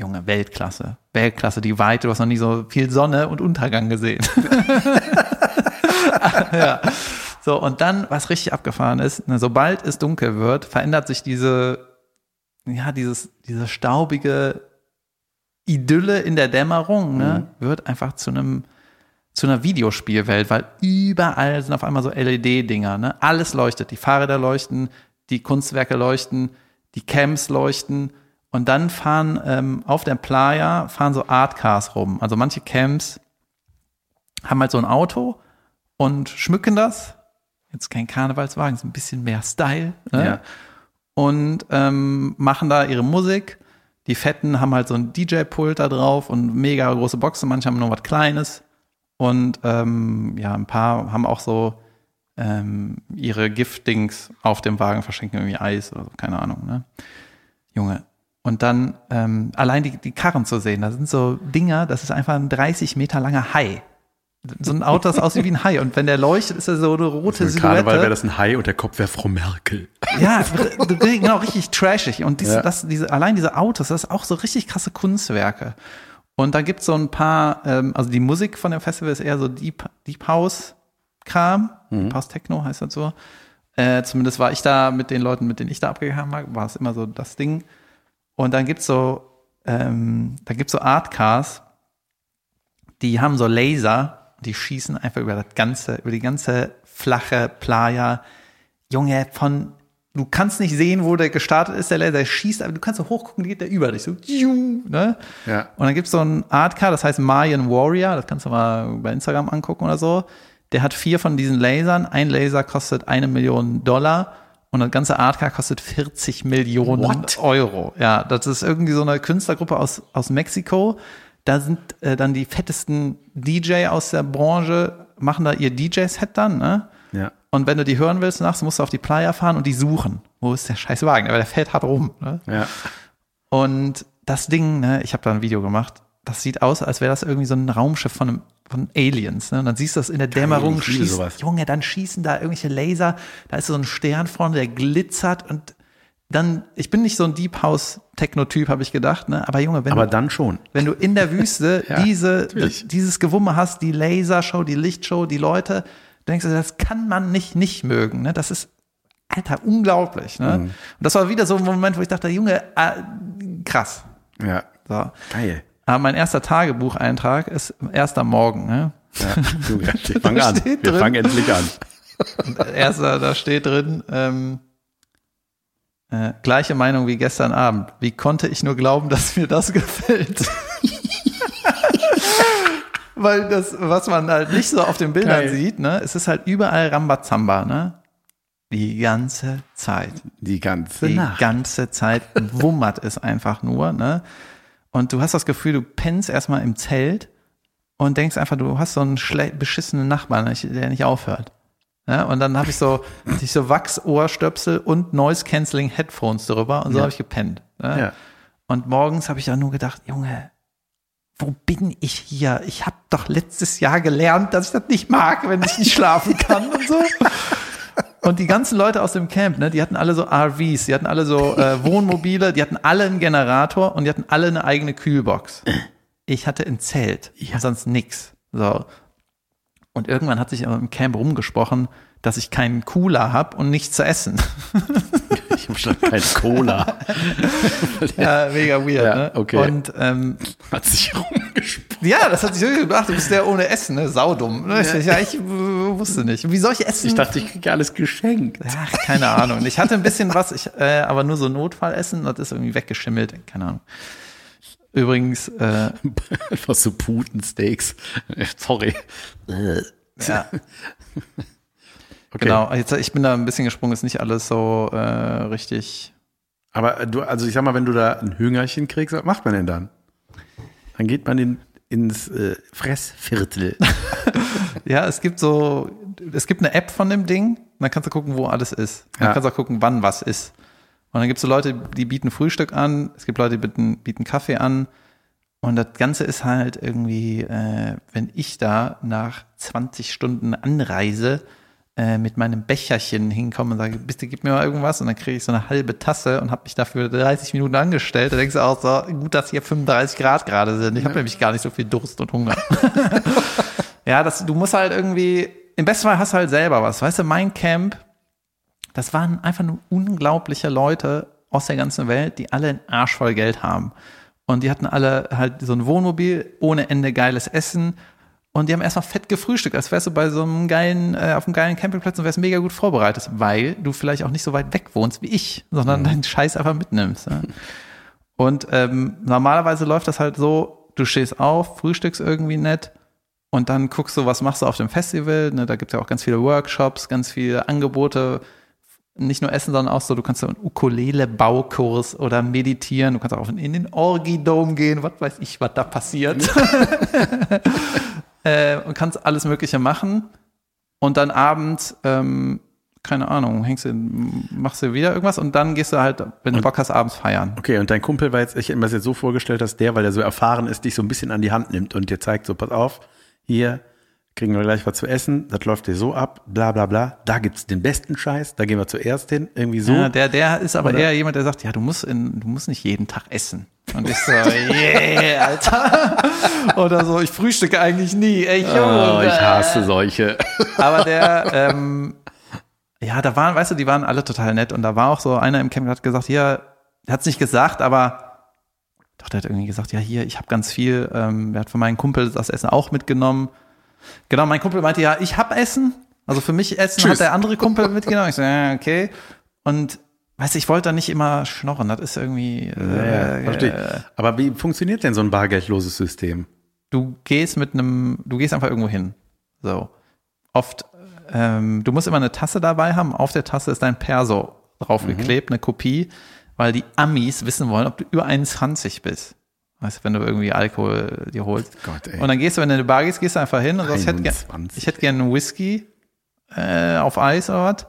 [SPEAKER 1] Junge, Weltklasse. Weltklasse, die Weite, du hast noch nie so viel Sonne und Untergang gesehen. ja. So, und dann, was richtig abgefahren ist, ne, sobald es dunkel wird, verändert sich diese, ja, dieses, diese staubige Idylle in der Dämmerung, ne, wird einfach zu einem, zu einer Videospielwelt, weil überall sind auf einmal so LED-Dinger, ne? Alles leuchtet. Die Fahrräder leuchten, die Kunstwerke leuchten, die Camps leuchten. Und dann fahren ähm, auf der Playa fahren so Artcars rum. Also manche Camps haben halt so ein Auto und schmücken das. Jetzt kein Karnevalswagen, ist ein bisschen mehr Style. Ne?
[SPEAKER 2] Ja.
[SPEAKER 1] Und ähm, machen da ihre Musik. Die Fetten haben halt so ein DJ-Pult da drauf und mega große Boxen. Manche haben nur was Kleines. Und ähm, ja, ein paar haben auch so ähm, ihre Giftdings auf dem Wagen verschenken, irgendwie Eis oder so, keine Ahnung, ne? Junge. Und dann ähm, allein die, die Karren zu sehen, da sind so Dinger, das ist einfach ein 30 Meter langer Hai. So ein Auto, das aussieht wie ein Hai. Und wenn der leuchtet, ist er so eine rote
[SPEAKER 2] Für Karneval wäre
[SPEAKER 1] Silhouette.
[SPEAKER 2] das ein Hai und der Kopf wäre Frau Merkel.
[SPEAKER 1] Ja, genau, richtig trashig. Und diese,
[SPEAKER 2] Ja.
[SPEAKER 1] das, diese, allein diese Autos, das ist auch so richtig krasse Kunstwerke. Und da gibt's so ein paar, ähm, also die Musik von dem Festival ist eher so Deep, Deep House Kram, Deep House Techno heißt das so. Äh, zumindest war ich da mit den Leuten, mit denen ich da abgegangen war, war es immer so das Ding. Und dann gibt's so, ähm, da gibt's so Art Cars, die haben so Laser, die schießen einfach über das ganze, über die ganze flache Playa. Junge, von, du kannst nicht sehen, wo der gestartet ist, der Laser, der schießt, aber du kannst so hochgucken, geht der über dich, so, tschiu, ne?
[SPEAKER 2] Ja.
[SPEAKER 1] Und dann gibt's so ein Artcar, das heißt Mayan Warrior, das kannst du mal bei Instagram angucken oder so. Der hat vier von diesen Lasern. Ein Laser kostet eine Million Dollar und das ganze Artcar kostet 40 Millionen
[SPEAKER 2] What?
[SPEAKER 1] Euro. Ja, das ist irgendwie so eine Künstlergruppe aus, aus Mexiko. Da sind äh, dann die fettesten DJ aus der Branche, machen da ihr DJ-Set dann, ne?
[SPEAKER 2] Ja.
[SPEAKER 1] Und wenn du die hören willst nachts, musst du auf die Playa fahren und die suchen. Wo ist der scheiß Wagen? Aber der fährt hart rum. Ne?
[SPEAKER 2] Ja.
[SPEAKER 1] Und das Ding, ne, ich habe da ein Video gemacht, das sieht aus, als wäre das irgendwie so ein Raumschiff von, einem, von Aliens. Ne? Und dann siehst du das in der Dämmerung,
[SPEAKER 2] ich liebe
[SPEAKER 1] schießt,
[SPEAKER 2] sowas.
[SPEAKER 1] Junge, dann schießen da irgendwelche Laser, da ist so ein Stern vorne, der glitzert und dann, ich bin nicht so ein Deep House Techno-Typ, habe ich gedacht, ne? Aber Junge, wenn
[SPEAKER 2] Aber
[SPEAKER 1] du,
[SPEAKER 2] dann schon.
[SPEAKER 1] wenn du in der Wüste
[SPEAKER 2] Ja,
[SPEAKER 1] diese, dieses Gewumme hast, die Lasershow, die Lichtshow, die Leute, denkst du, das kann man nicht nicht mögen. Ne? Das ist, Alter, unglaublich. Ne?
[SPEAKER 2] Mhm.
[SPEAKER 1] Und das war wieder so ein Moment, wo ich dachte, Junge, äh, krass.
[SPEAKER 2] Ja.
[SPEAKER 1] So.
[SPEAKER 2] Geil.
[SPEAKER 1] Aber mein erster Tagebucheintrag ist erster Morgen. Ne?
[SPEAKER 2] Ja. Du, wir fangen an. Wir
[SPEAKER 1] drin.
[SPEAKER 2] fangen endlich an.
[SPEAKER 1] Erster, da steht drin, ähm, äh, gleiche Meinung wie gestern Abend. Wie konnte ich nur glauben, dass mir das gefällt? Weil das, was man halt nicht so auf den Bildern
[SPEAKER 2] Geil.
[SPEAKER 1] sieht, ne, es ist halt überall Rambazamba, ne? Die ganze Zeit.
[SPEAKER 2] Die ganze
[SPEAKER 1] Die
[SPEAKER 2] Nacht.
[SPEAKER 1] ganze Zeit wummert es einfach nur, ne? Und du hast das Gefühl, du pennst erstmal im Zelt und denkst einfach, du hast so einen beschissenen Nachbarn, der nicht aufhört. Ja, und dann habe ich so, ich so Wachsohrstöpsel und Noise Cancelling Headphones drüber und so
[SPEAKER 2] Ja.
[SPEAKER 1] habe ich gepennt. Ne?
[SPEAKER 2] Ja.
[SPEAKER 1] Und morgens habe ich dann nur gedacht, Junge, wo bin ich hier? Ich habe doch letztes Jahr gelernt, dass ich das nicht mag, wenn ich nicht schlafen kann und so. Und die ganzen Leute aus dem Camp, ne, die hatten alle so RVs, die hatten alle so äh, Wohnmobile, die hatten alle einen Generator und die hatten alle eine eigene Kühlbox. Ich hatte ein Zelt
[SPEAKER 2] Ja.
[SPEAKER 1] sonst nix. So. Und irgendwann hat sich im Camp rumgesprochen, dass ich keinen Cooler hab und nichts zu essen.
[SPEAKER 2] Ich habe schon kein Cola.
[SPEAKER 1] ja, mega weird,
[SPEAKER 2] Ja,
[SPEAKER 1] ne?
[SPEAKER 2] okay.
[SPEAKER 1] Und ähm,
[SPEAKER 2] Hat sich rumgesprochen.
[SPEAKER 1] ja, das hat sich wirklich gedacht, du bist der ohne Essen, ne? Saudumm. Ne? Ich, ja, ich äh, wusste nicht. Wie soll ich essen?
[SPEAKER 2] Ich dachte, ich kriege alles geschenkt.
[SPEAKER 1] Ach, keine Ahnung. Ich hatte ein bisschen was, ich, äh, aber nur so Notfallessen, das ist irgendwie weggeschimmelt, keine Ahnung. Übrigens, äh,
[SPEAKER 2] Einfach so Putensteaks. Sorry.
[SPEAKER 1] ja.
[SPEAKER 2] Okay.
[SPEAKER 1] Genau, jetzt, ich bin da ein bisschen gesprungen, ist nicht alles so äh, richtig.
[SPEAKER 2] Aber du, also ich sag mal, wenn du da ein Hüngerchen kriegst, was macht man denn dann? Dann geht man in, ins äh, Fressviertel.
[SPEAKER 1] Ja, es gibt so, es gibt eine App von dem Ding, dann kannst du gucken, wo alles ist. Dann
[SPEAKER 2] Ja.
[SPEAKER 1] kannst du auch gucken, wann was ist. Und dann gibt es so Leute, die bieten Frühstück an, es gibt Leute, die bieten, bieten Kaffee an. Und das Ganze ist halt irgendwie, äh, wenn ich da nach 20 Stunden Anreise äh, mit meinem Becherchen hinkomme und sage, bitte gib mir mal irgendwas und dann kriege ich so eine halbe Tasse und habe mich dafür 30 Minuten angestellt. Da denkst du auch so, gut, dass hier 35 Grad gerade sind. Ich habe nämlich gar nicht so viel Durst und Hunger. ja, das, du musst halt irgendwie, im besten Fall hast du halt selber was. Weißt du, mein Camp, das waren einfach nur unglaubliche Leute aus der ganzen Welt, die alle einen Arsch voll Geld haben. Und die hatten alle halt so ein Wohnmobil ohne Ende geiles Essen. Und die haben erstmal fett gefrühstückt, als wärst du bei so einem geilen, äh, auf einem geilen Campingplatz und wärst mega gut vorbereitet, weil du vielleicht auch nicht so weit weg wohnst wie ich, sondern deinen Scheiß einfach mitnimmst. Ja. Und ähm, normalerweise läuft das halt so, du stehst auf, frühstückst irgendwie nett und dann guckst du, was machst du auf dem Festival. Ne, da gibt es ja auch ganz viele Workshops, ganz viele Angebote. Nicht nur Essen, sondern auch so, du kannst so einen Ukulele-Baukurs oder meditieren. Du kannst auch in den Orgi-Dome gehen, was weiß ich, was da passiert. äh, und kannst alles Mögliche machen. Und dann abends, ähm, keine Ahnung, hängst du, machst du wieder irgendwas und dann gehst du halt, wenn du Bock hast, abends feiern.
[SPEAKER 2] Okay, und dein Kumpel war jetzt, ich hätte mir das jetzt so vorgestellt, dass der, weil er so erfahren ist, dich so ein bisschen an die Hand nimmt und dir zeigt, so, pass auf, hier kriegen wir gleich was zu essen, das läuft dir so ab, bla bla bla, da gibt's den besten Scheiß, da gehen wir zuerst hin, irgendwie so.
[SPEAKER 1] Ja, der, der ist aber
[SPEAKER 2] Oder?
[SPEAKER 1] eher jemand, der sagt, ja, du musst in, du musst nicht jeden Tag essen. Und ich so, yeah, Alter. Oder so, ich frühstücke eigentlich nie. Ey, Junge.
[SPEAKER 2] oh, ich hasse solche.
[SPEAKER 1] Aber der, ähm, ja, da waren, weißt du, die waren alle total nett. Und da war auch so einer im Camp, der hat gesagt, hier, der hat es nicht gesagt, aber doch, der hat irgendwie gesagt, ja, hier, ich habe ganz viel, ähm, der hat von meinem Kumpel das Essen auch mitgenommen. Genau, mein Kumpel meinte, ja, ich hab Essen. Also für mich Essen
[SPEAKER 2] Tschüss.
[SPEAKER 1] hat der andere Kumpel mitgenommen. Ich so, ja, okay. Und weißt du, ich wollte da nicht immer schnorren. Das ist irgendwie.
[SPEAKER 2] Ja,
[SPEAKER 1] Äh,
[SPEAKER 2] verstehe. Aber wie funktioniert denn so ein bargeldloses System?
[SPEAKER 1] du gehst mit einem, du gehst einfach irgendwo hin. So. Oft, ähm, du musst immer eine Tasse dabei haben. Auf der Tasse ist dein Perso draufgeklebt, eine Kopie, weil die Amis wissen wollen, ob du über 21 bist. Weißt du, wenn du irgendwie Alkohol dir holst.
[SPEAKER 2] Gott, ey.
[SPEAKER 1] Und dann gehst du, wenn du in die Bar gehst, gehst du einfach hin und sagst, ich hätte, gern,
[SPEAKER 2] 21.
[SPEAKER 1] ich hätte gerne einen Whisky äh, auf Eis oder was.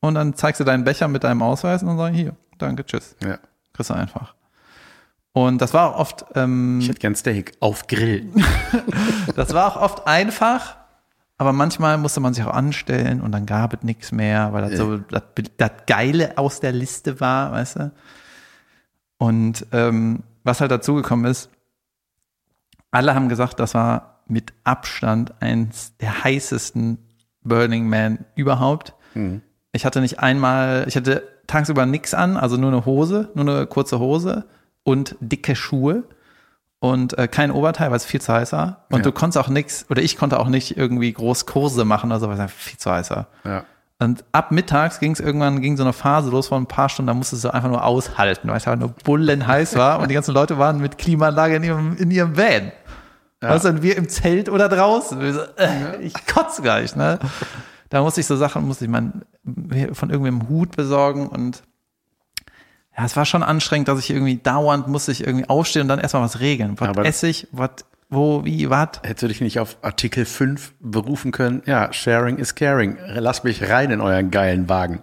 [SPEAKER 1] Und dann zeigst du deinen Becher mit deinem Ausweis und dann sag ich, hier, danke, tschüss.
[SPEAKER 2] Ja.
[SPEAKER 1] Kriegst du einfach. Und das war auch oft, ähm,
[SPEAKER 2] Ich hätte gern Steak auf Grill.
[SPEAKER 1] das war auch oft einfach, aber manchmal musste man sich auch anstellen und dann gab es nichts mehr, weil das so das, das Geile aus der Liste war, weißt du? Und ähm, was halt dazugekommen ist, alle haben gesagt, das war mit Abstand eins der heißesten Burning Man überhaupt. Ich hatte nicht einmal, ich hatte tagsüber nichts an, also nur eine Hose, nur eine kurze Hose und dicke Schuhe und äh, kein Oberteil, weil es viel zu heiß war. Und
[SPEAKER 2] Ja.
[SPEAKER 1] du konntest auch nichts, oder ich konnte auch nicht irgendwie groß Kurse machen oder so, weil es einfach viel zu heiß war.
[SPEAKER 2] Ja.
[SPEAKER 1] Und ab mittags ging es irgendwann, ging so eine Phase los von ein paar Stunden, da musstest du einfach nur aushalten, weil es einfach nur bullen heiß war und die ganzen Leute waren mit Klimaanlage in ihrem, in ihrem Van. Weißt du, wir im Zelt oder draußen. So, äh, Ich kotze gleich, ne? Da musste ich so Sachen, musste ich man von irgendwem Hut besorgen und ja, es war schon anstrengend, dass ich irgendwie dauernd musste ich irgendwie aufstehen und dann erstmal was regeln. Was
[SPEAKER 2] Aber-
[SPEAKER 1] esse ich, was, wo, wie, was?
[SPEAKER 2] Hättest du dich nicht auf Artikel 5 berufen können? Ja, Sharing is caring. Lasst mich rein in euren geilen Wagen.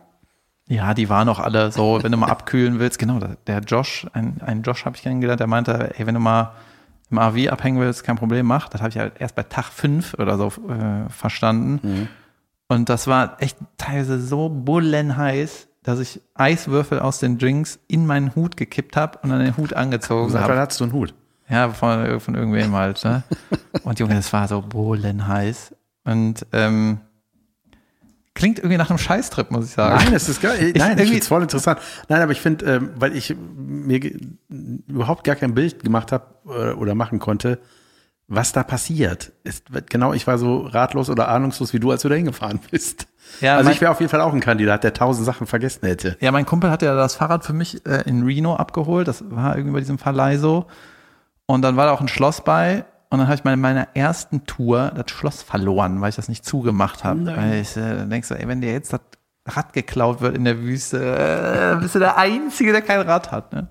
[SPEAKER 1] Ja, die waren auch alle so, wenn du mal abkühlen willst, genau, der Josh, ein, ein Josh habe ich kennengelernt, der meinte, ey, wenn du mal im AV abhängen willst, kein Problem, mach. Das habe ich halt erst bei Tag fünf oder so äh, verstanden. Und das war echt teilweise so bullenheiß, dass ich Eiswürfel aus den Drinks in meinen Hut gekippt habe und dann den Hut angezogen
[SPEAKER 2] Seit wann
[SPEAKER 1] habe.
[SPEAKER 2] hattest du einen Hut?
[SPEAKER 1] Ja, von, von irgendwem halt. Ne? Und Junge, das war so bullenheiß. Und ähm, klingt irgendwie nach einem Scheißtrip, muss ich sagen.
[SPEAKER 2] Nein, das ist geil. Nein, ich
[SPEAKER 1] irgendwie-
[SPEAKER 2] finde es voll interessant. Nein, aber ich finde, ähm, weil ich mir überhaupt gar kein Bild gemacht habe äh, oder machen konnte, was da passiert. Ist, genau, ich war so ratlos oder ahnungslos wie du, als du da hingefahren bist.
[SPEAKER 1] Ja,
[SPEAKER 2] also
[SPEAKER 1] mein-
[SPEAKER 2] ich wäre auf jeden Fall auch ein Kandidat, der tausend Sachen vergessen hätte.
[SPEAKER 1] Ja, mein Kumpel hat ja das Fahrrad für mich äh, in Reno abgeholt. Das war irgendwie bei diesem Verleih so. Und dann war da auch ein Schloss bei. Und dann habe ich mal in meiner ersten Tour das Schloss verloren, weil ich das nicht zugemacht habe. Weil ich äh, denkst so, ey, wenn dir jetzt das Rad geklaut wird in der Wüste, äh, bist du der Einzige, der kein Rad hat. Ne?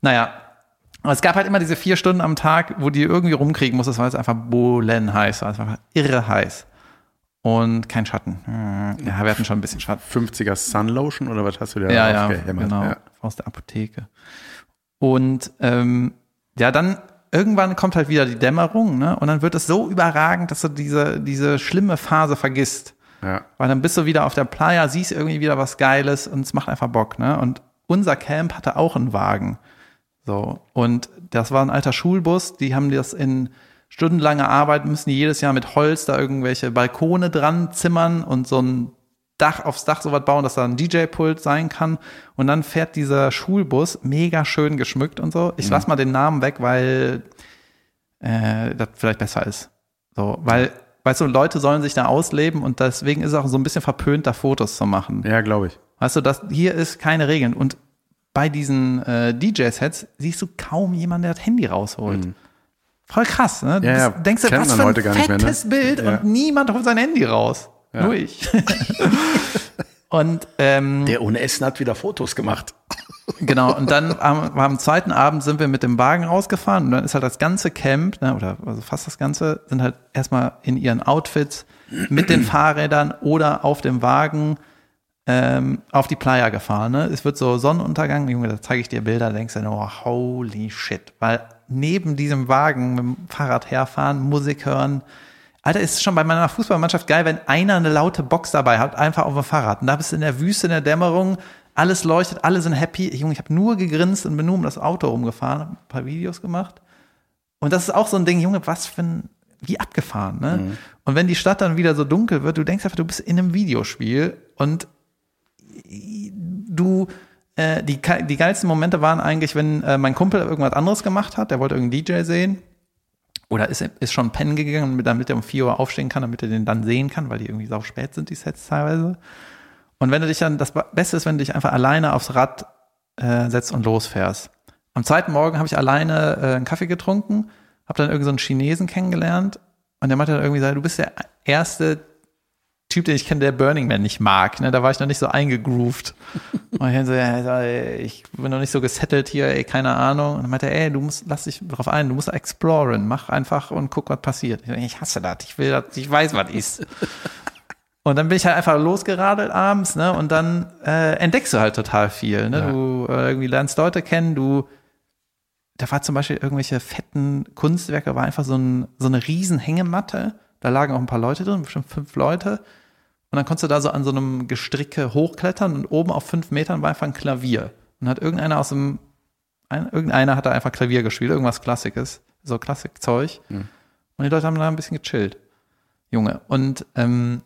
[SPEAKER 1] Naja, aber es gab halt immer diese vier Stunden am Tag, wo die irgendwie rumkriegen musstest, weil es einfach bullen heiß war. Es war einfach irre heiß. Und kein Schatten. Hm, Ja, wir hatten schon ein bisschen Schatten.
[SPEAKER 2] 50er Sunlotion oder was hast du da
[SPEAKER 1] Ja, ja, genau.
[SPEAKER 2] Ja.
[SPEAKER 1] Aus der Apotheke. Und ähm, ja, dann irgendwann kommt halt wieder die Dämmerung, ne? Und dann wird es so überragend, dass du diese, diese schlimme Phase vergisst.
[SPEAKER 2] Ja.
[SPEAKER 1] Weil dann bist du wieder auf der Playa, siehst irgendwie wieder was Geiles und es macht einfach Bock, ne? Und unser Camp hatte auch einen Wagen. So. Und das war ein alter Schulbus, die haben das in stundenlanger Arbeit, müssen die jedes Jahr mit Holz da irgendwelche Balkone dran zimmern und so ein Dach aufs Dach so was bauen, dass da ein DJ-Pult sein kann. Und dann fährt dieser Schulbus mega schön geschmückt und so. Ich lass mal den Namen weg, weil äh, das vielleicht besser ist. So, weil, weißt du, Leute sollen sich da ausleben und deswegen ist es auch so ein bisschen verpönt, da Fotos zu machen.
[SPEAKER 2] Ja, glaube ich.
[SPEAKER 1] Weißt du, das hier ist keine Regeln. Und bei diesen äh, DJ-Sets siehst du kaum jemanden, der das Handy rausholt. Voll krass, ne? Du
[SPEAKER 2] Mhm. Ja, ja,
[SPEAKER 1] denkst du, was für ein
[SPEAKER 2] nicht mehr, ne?
[SPEAKER 1] fettes Bild
[SPEAKER 2] Ja.
[SPEAKER 1] und niemand holt sein Handy raus.
[SPEAKER 2] Ja.
[SPEAKER 1] Nur ich. und ähm,
[SPEAKER 2] Der ohne Essen hat wieder Fotos gemacht.
[SPEAKER 1] Genau, und dann am, am zweiten Abend sind wir mit dem Wagen rausgefahren und dann ist halt das ganze Camp, ne, oder also fast das ganze, sind halt erstmal in ihren Outfits mit den Fahrrädern oder auf dem Wagen ähm, auf die Playa gefahren. Ne? Es wird so Sonnenuntergang, Junge, da zeige ich dir Bilder, da denkst du nur, holy shit. Weil neben diesem Wagen mit dem Fahrrad herfahren, Musik hören, Alter, ist schon bei meiner Fußballmannschaft geil, wenn einer eine laute Box dabei hat, einfach auf dem Fahrrad. Und da bist du in der Wüste, in der Dämmerung, alles leuchtet, alle sind happy. Junge, ich habe nur gegrinst und bin nur um das Auto rumgefahren, hab ein paar Videos gemacht. Und das ist auch so ein Ding, Junge, was für ein, wie abgefahren, ne? Und wenn die Stadt dann wieder so dunkel wird, du denkst einfach, du bist in einem Videospiel und du, äh, die, die geilsten Momente waren eigentlich, wenn äh, mein Kumpel irgendwas anderes gemacht hat, der wollte irgendeinen DJ sehen oder ist, ist schon pennen gegangen, damit- er um 4 Uhr aufstehen kann, damit er den dann sehen kann, weil die irgendwie sau spät sind, die Sets teilweise. Und wenn du dich dann, das Beste ist, wenn du dich einfach alleine aufs Rad äh, setzt und losfährst. Am zweiten Morgen habe ich alleine äh, einen Kaffee getrunken, habe dann irgendeinen so einen Chinesen kennengelernt und der meinte dann irgendwie, du bist der erste Typ, den ich kenne, der Burning Man nicht mag. Ne? Da war ich noch nicht so eingegroovt. Und ich so, ey, ich bin noch nicht so gesettelt hier, ey, keine Ahnung. Und dann meinte er, ey, du musst, lass dich drauf ein, du musst exploren, mach einfach und guck, was passiert. Ich, so, ich hasse das, ich will das, ich weiß, was ist. Und dann bin ich halt einfach losgeradelt abends, ne? Und dann äh, entdeckst du halt total viel. Ne?
[SPEAKER 2] Ja.
[SPEAKER 1] Du äh, irgendwie lernst Leute kennen, du da war zum Beispiel irgendwelche fetten Kunstwerke, war einfach so, ein, so eine riesen Hängematte. Da lagen auch ein paar Leute drin, bestimmt fünf Leute. Und dann konntest du da so an so einem Gestricke hochklettern und oben auf fünf Metern war einfach ein Klavier. Und hat irgendeiner aus dem, ein, irgendeiner hat da einfach Klavier gespielt, irgendwas Klassikes, so Klassikzeug. Und die Leute haben da ein bisschen gechillt. Junge. Und ähm,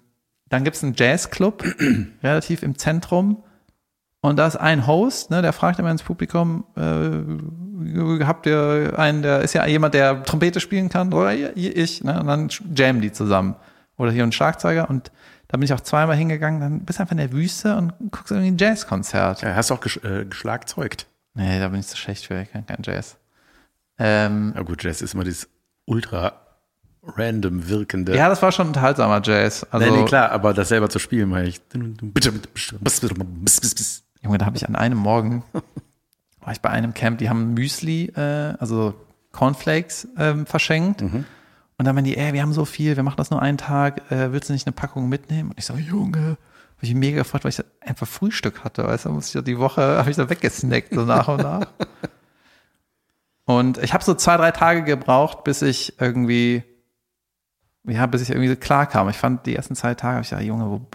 [SPEAKER 1] dann gibt's einen Jazzclub, relativ im Zentrum. Und da ist ein Host, ne, der fragt immer ins Publikum, äh, habt ihr einen, der ist ja jemand, der Trompete spielen kann, oder ihr- ich, ne? Und dann jammen die zusammen. Oder hier ein Schlagzeuger. Und da bin ich auch zweimal hingegangen, dann bist du einfach in der Wüste und guckst irgendwie ein Jazzkonzert.
[SPEAKER 2] Ja, hast du auch gesch äh, geschlagzeugt.
[SPEAKER 1] Nee, da bin ich zu schlecht für, ich kann kein Jazz. Ähm,
[SPEAKER 2] Ja gut, Jazz ist immer dieses ultra random wirkende.
[SPEAKER 1] ja, das war schon unterhaltsamer Jazz. Also,
[SPEAKER 2] nee, nee, klar, aber das selber zu spielen, meine ich.
[SPEAKER 1] Junge, da habe ich an einem Morgen, war ich bei einem Camp, die haben Müsli, äh, also Cornflakes ähm, verschenkt. Und dann meinen die, ey, wir haben so viel, wir machen das nur einen Tag, äh, willst du nicht eine Packung mitnehmen? Und ich so, Junge, habe ich mega gefreut, weil ich einfach Frühstück hatte, weißt du, muss ich ja die Woche, habe ich da weggesnackt, so nach und nach. Und ich habe so zwei, drei Tage gebraucht, bis ich irgendwie, ja, bis ich irgendwie klar kam. Ich fand die ersten zwei Tage, hab ich ja, Junge, wo,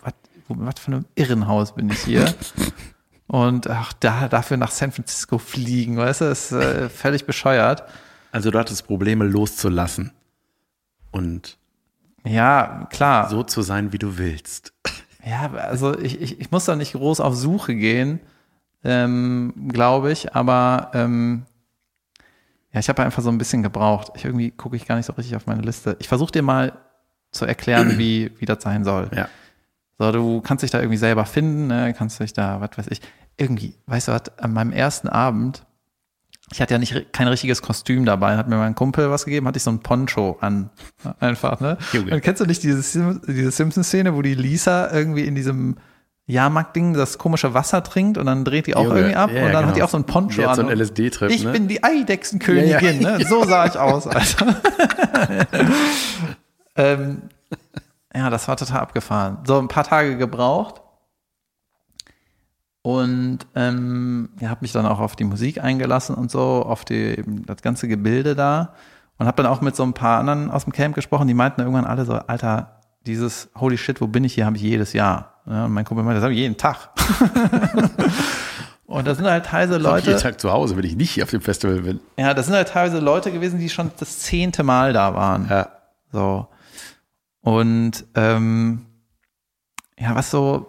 [SPEAKER 1] was für einem Irrenhaus bin ich hier? Und ach, da, dafür nach San Francisco fliegen, weißt du, ist äh, völlig bescheuert.
[SPEAKER 2] Also du hattest Probleme loszulassen und
[SPEAKER 1] Ja, klar.
[SPEAKER 2] so zu sein, wie du willst.
[SPEAKER 1] Ja, also ich, ich, ich muss da nicht groß auf Suche gehen, ähm, glaube ich, aber ähm, ja, ich habe einfach so ein bisschen gebraucht. Ich, irgendwie gucke ich gar nicht so richtig auf meine Liste. Ich versuche dir mal zu erklären, wie, wie das sein soll.
[SPEAKER 2] Ja.
[SPEAKER 1] So, du kannst dich da irgendwie selber finden, ne? kannst dich da, was weiß ich, irgendwie, weißt du was, an meinem ersten Abend ich hatte ja nicht kein richtiges Kostüm dabei, hat mir mein Kumpel was gegeben, hatte ich so ein Poncho an, einfach, ne? Und kennst du nicht diese, Sim diese Simpsons-Szene, wo die Lisa irgendwie in diesem Jahrmarkt-Ding das komische Wasser trinkt und dann dreht die auch
[SPEAKER 2] Junge,
[SPEAKER 1] irgendwie ab
[SPEAKER 2] ja,
[SPEAKER 1] und dann
[SPEAKER 2] genau.
[SPEAKER 1] hat die auch so ein Poncho
[SPEAKER 2] Die
[SPEAKER 1] an.
[SPEAKER 2] so
[SPEAKER 1] und-
[SPEAKER 2] LSD-Trip,
[SPEAKER 1] Ich
[SPEAKER 2] ne?
[SPEAKER 1] bin die Eidechsenkönigin,
[SPEAKER 2] Ja, ja.
[SPEAKER 1] ne? So sah ich aus, Alter. ähm, ja, das war total abgefahren. So ein paar Tage gebraucht. Und ähm, ja, habe mich dann auch auf die Musik eingelassen und so, auf die, das ganze Gebilde da. Und habe dann auch mit so ein paar anderen aus dem Camp gesprochen, die meinten irgendwann alle so, Alter, dieses Holy Shit, wo bin ich hier, habe ich jedes Jahr. Ja, und mein Kumpel meinte, das habe ich jeden Tag. und das sind halt teilweise
[SPEAKER 2] Ich hab jeden
[SPEAKER 1] Leute,
[SPEAKER 2] Tag zu Hause, wenn ich nicht auf dem Festival bin.
[SPEAKER 1] ja, das sind halt teilweise Leute gewesen, die schon das zehnte Mal da waren.
[SPEAKER 2] Ja.
[SPEAKER 1] So. Und ähm, ja, was so,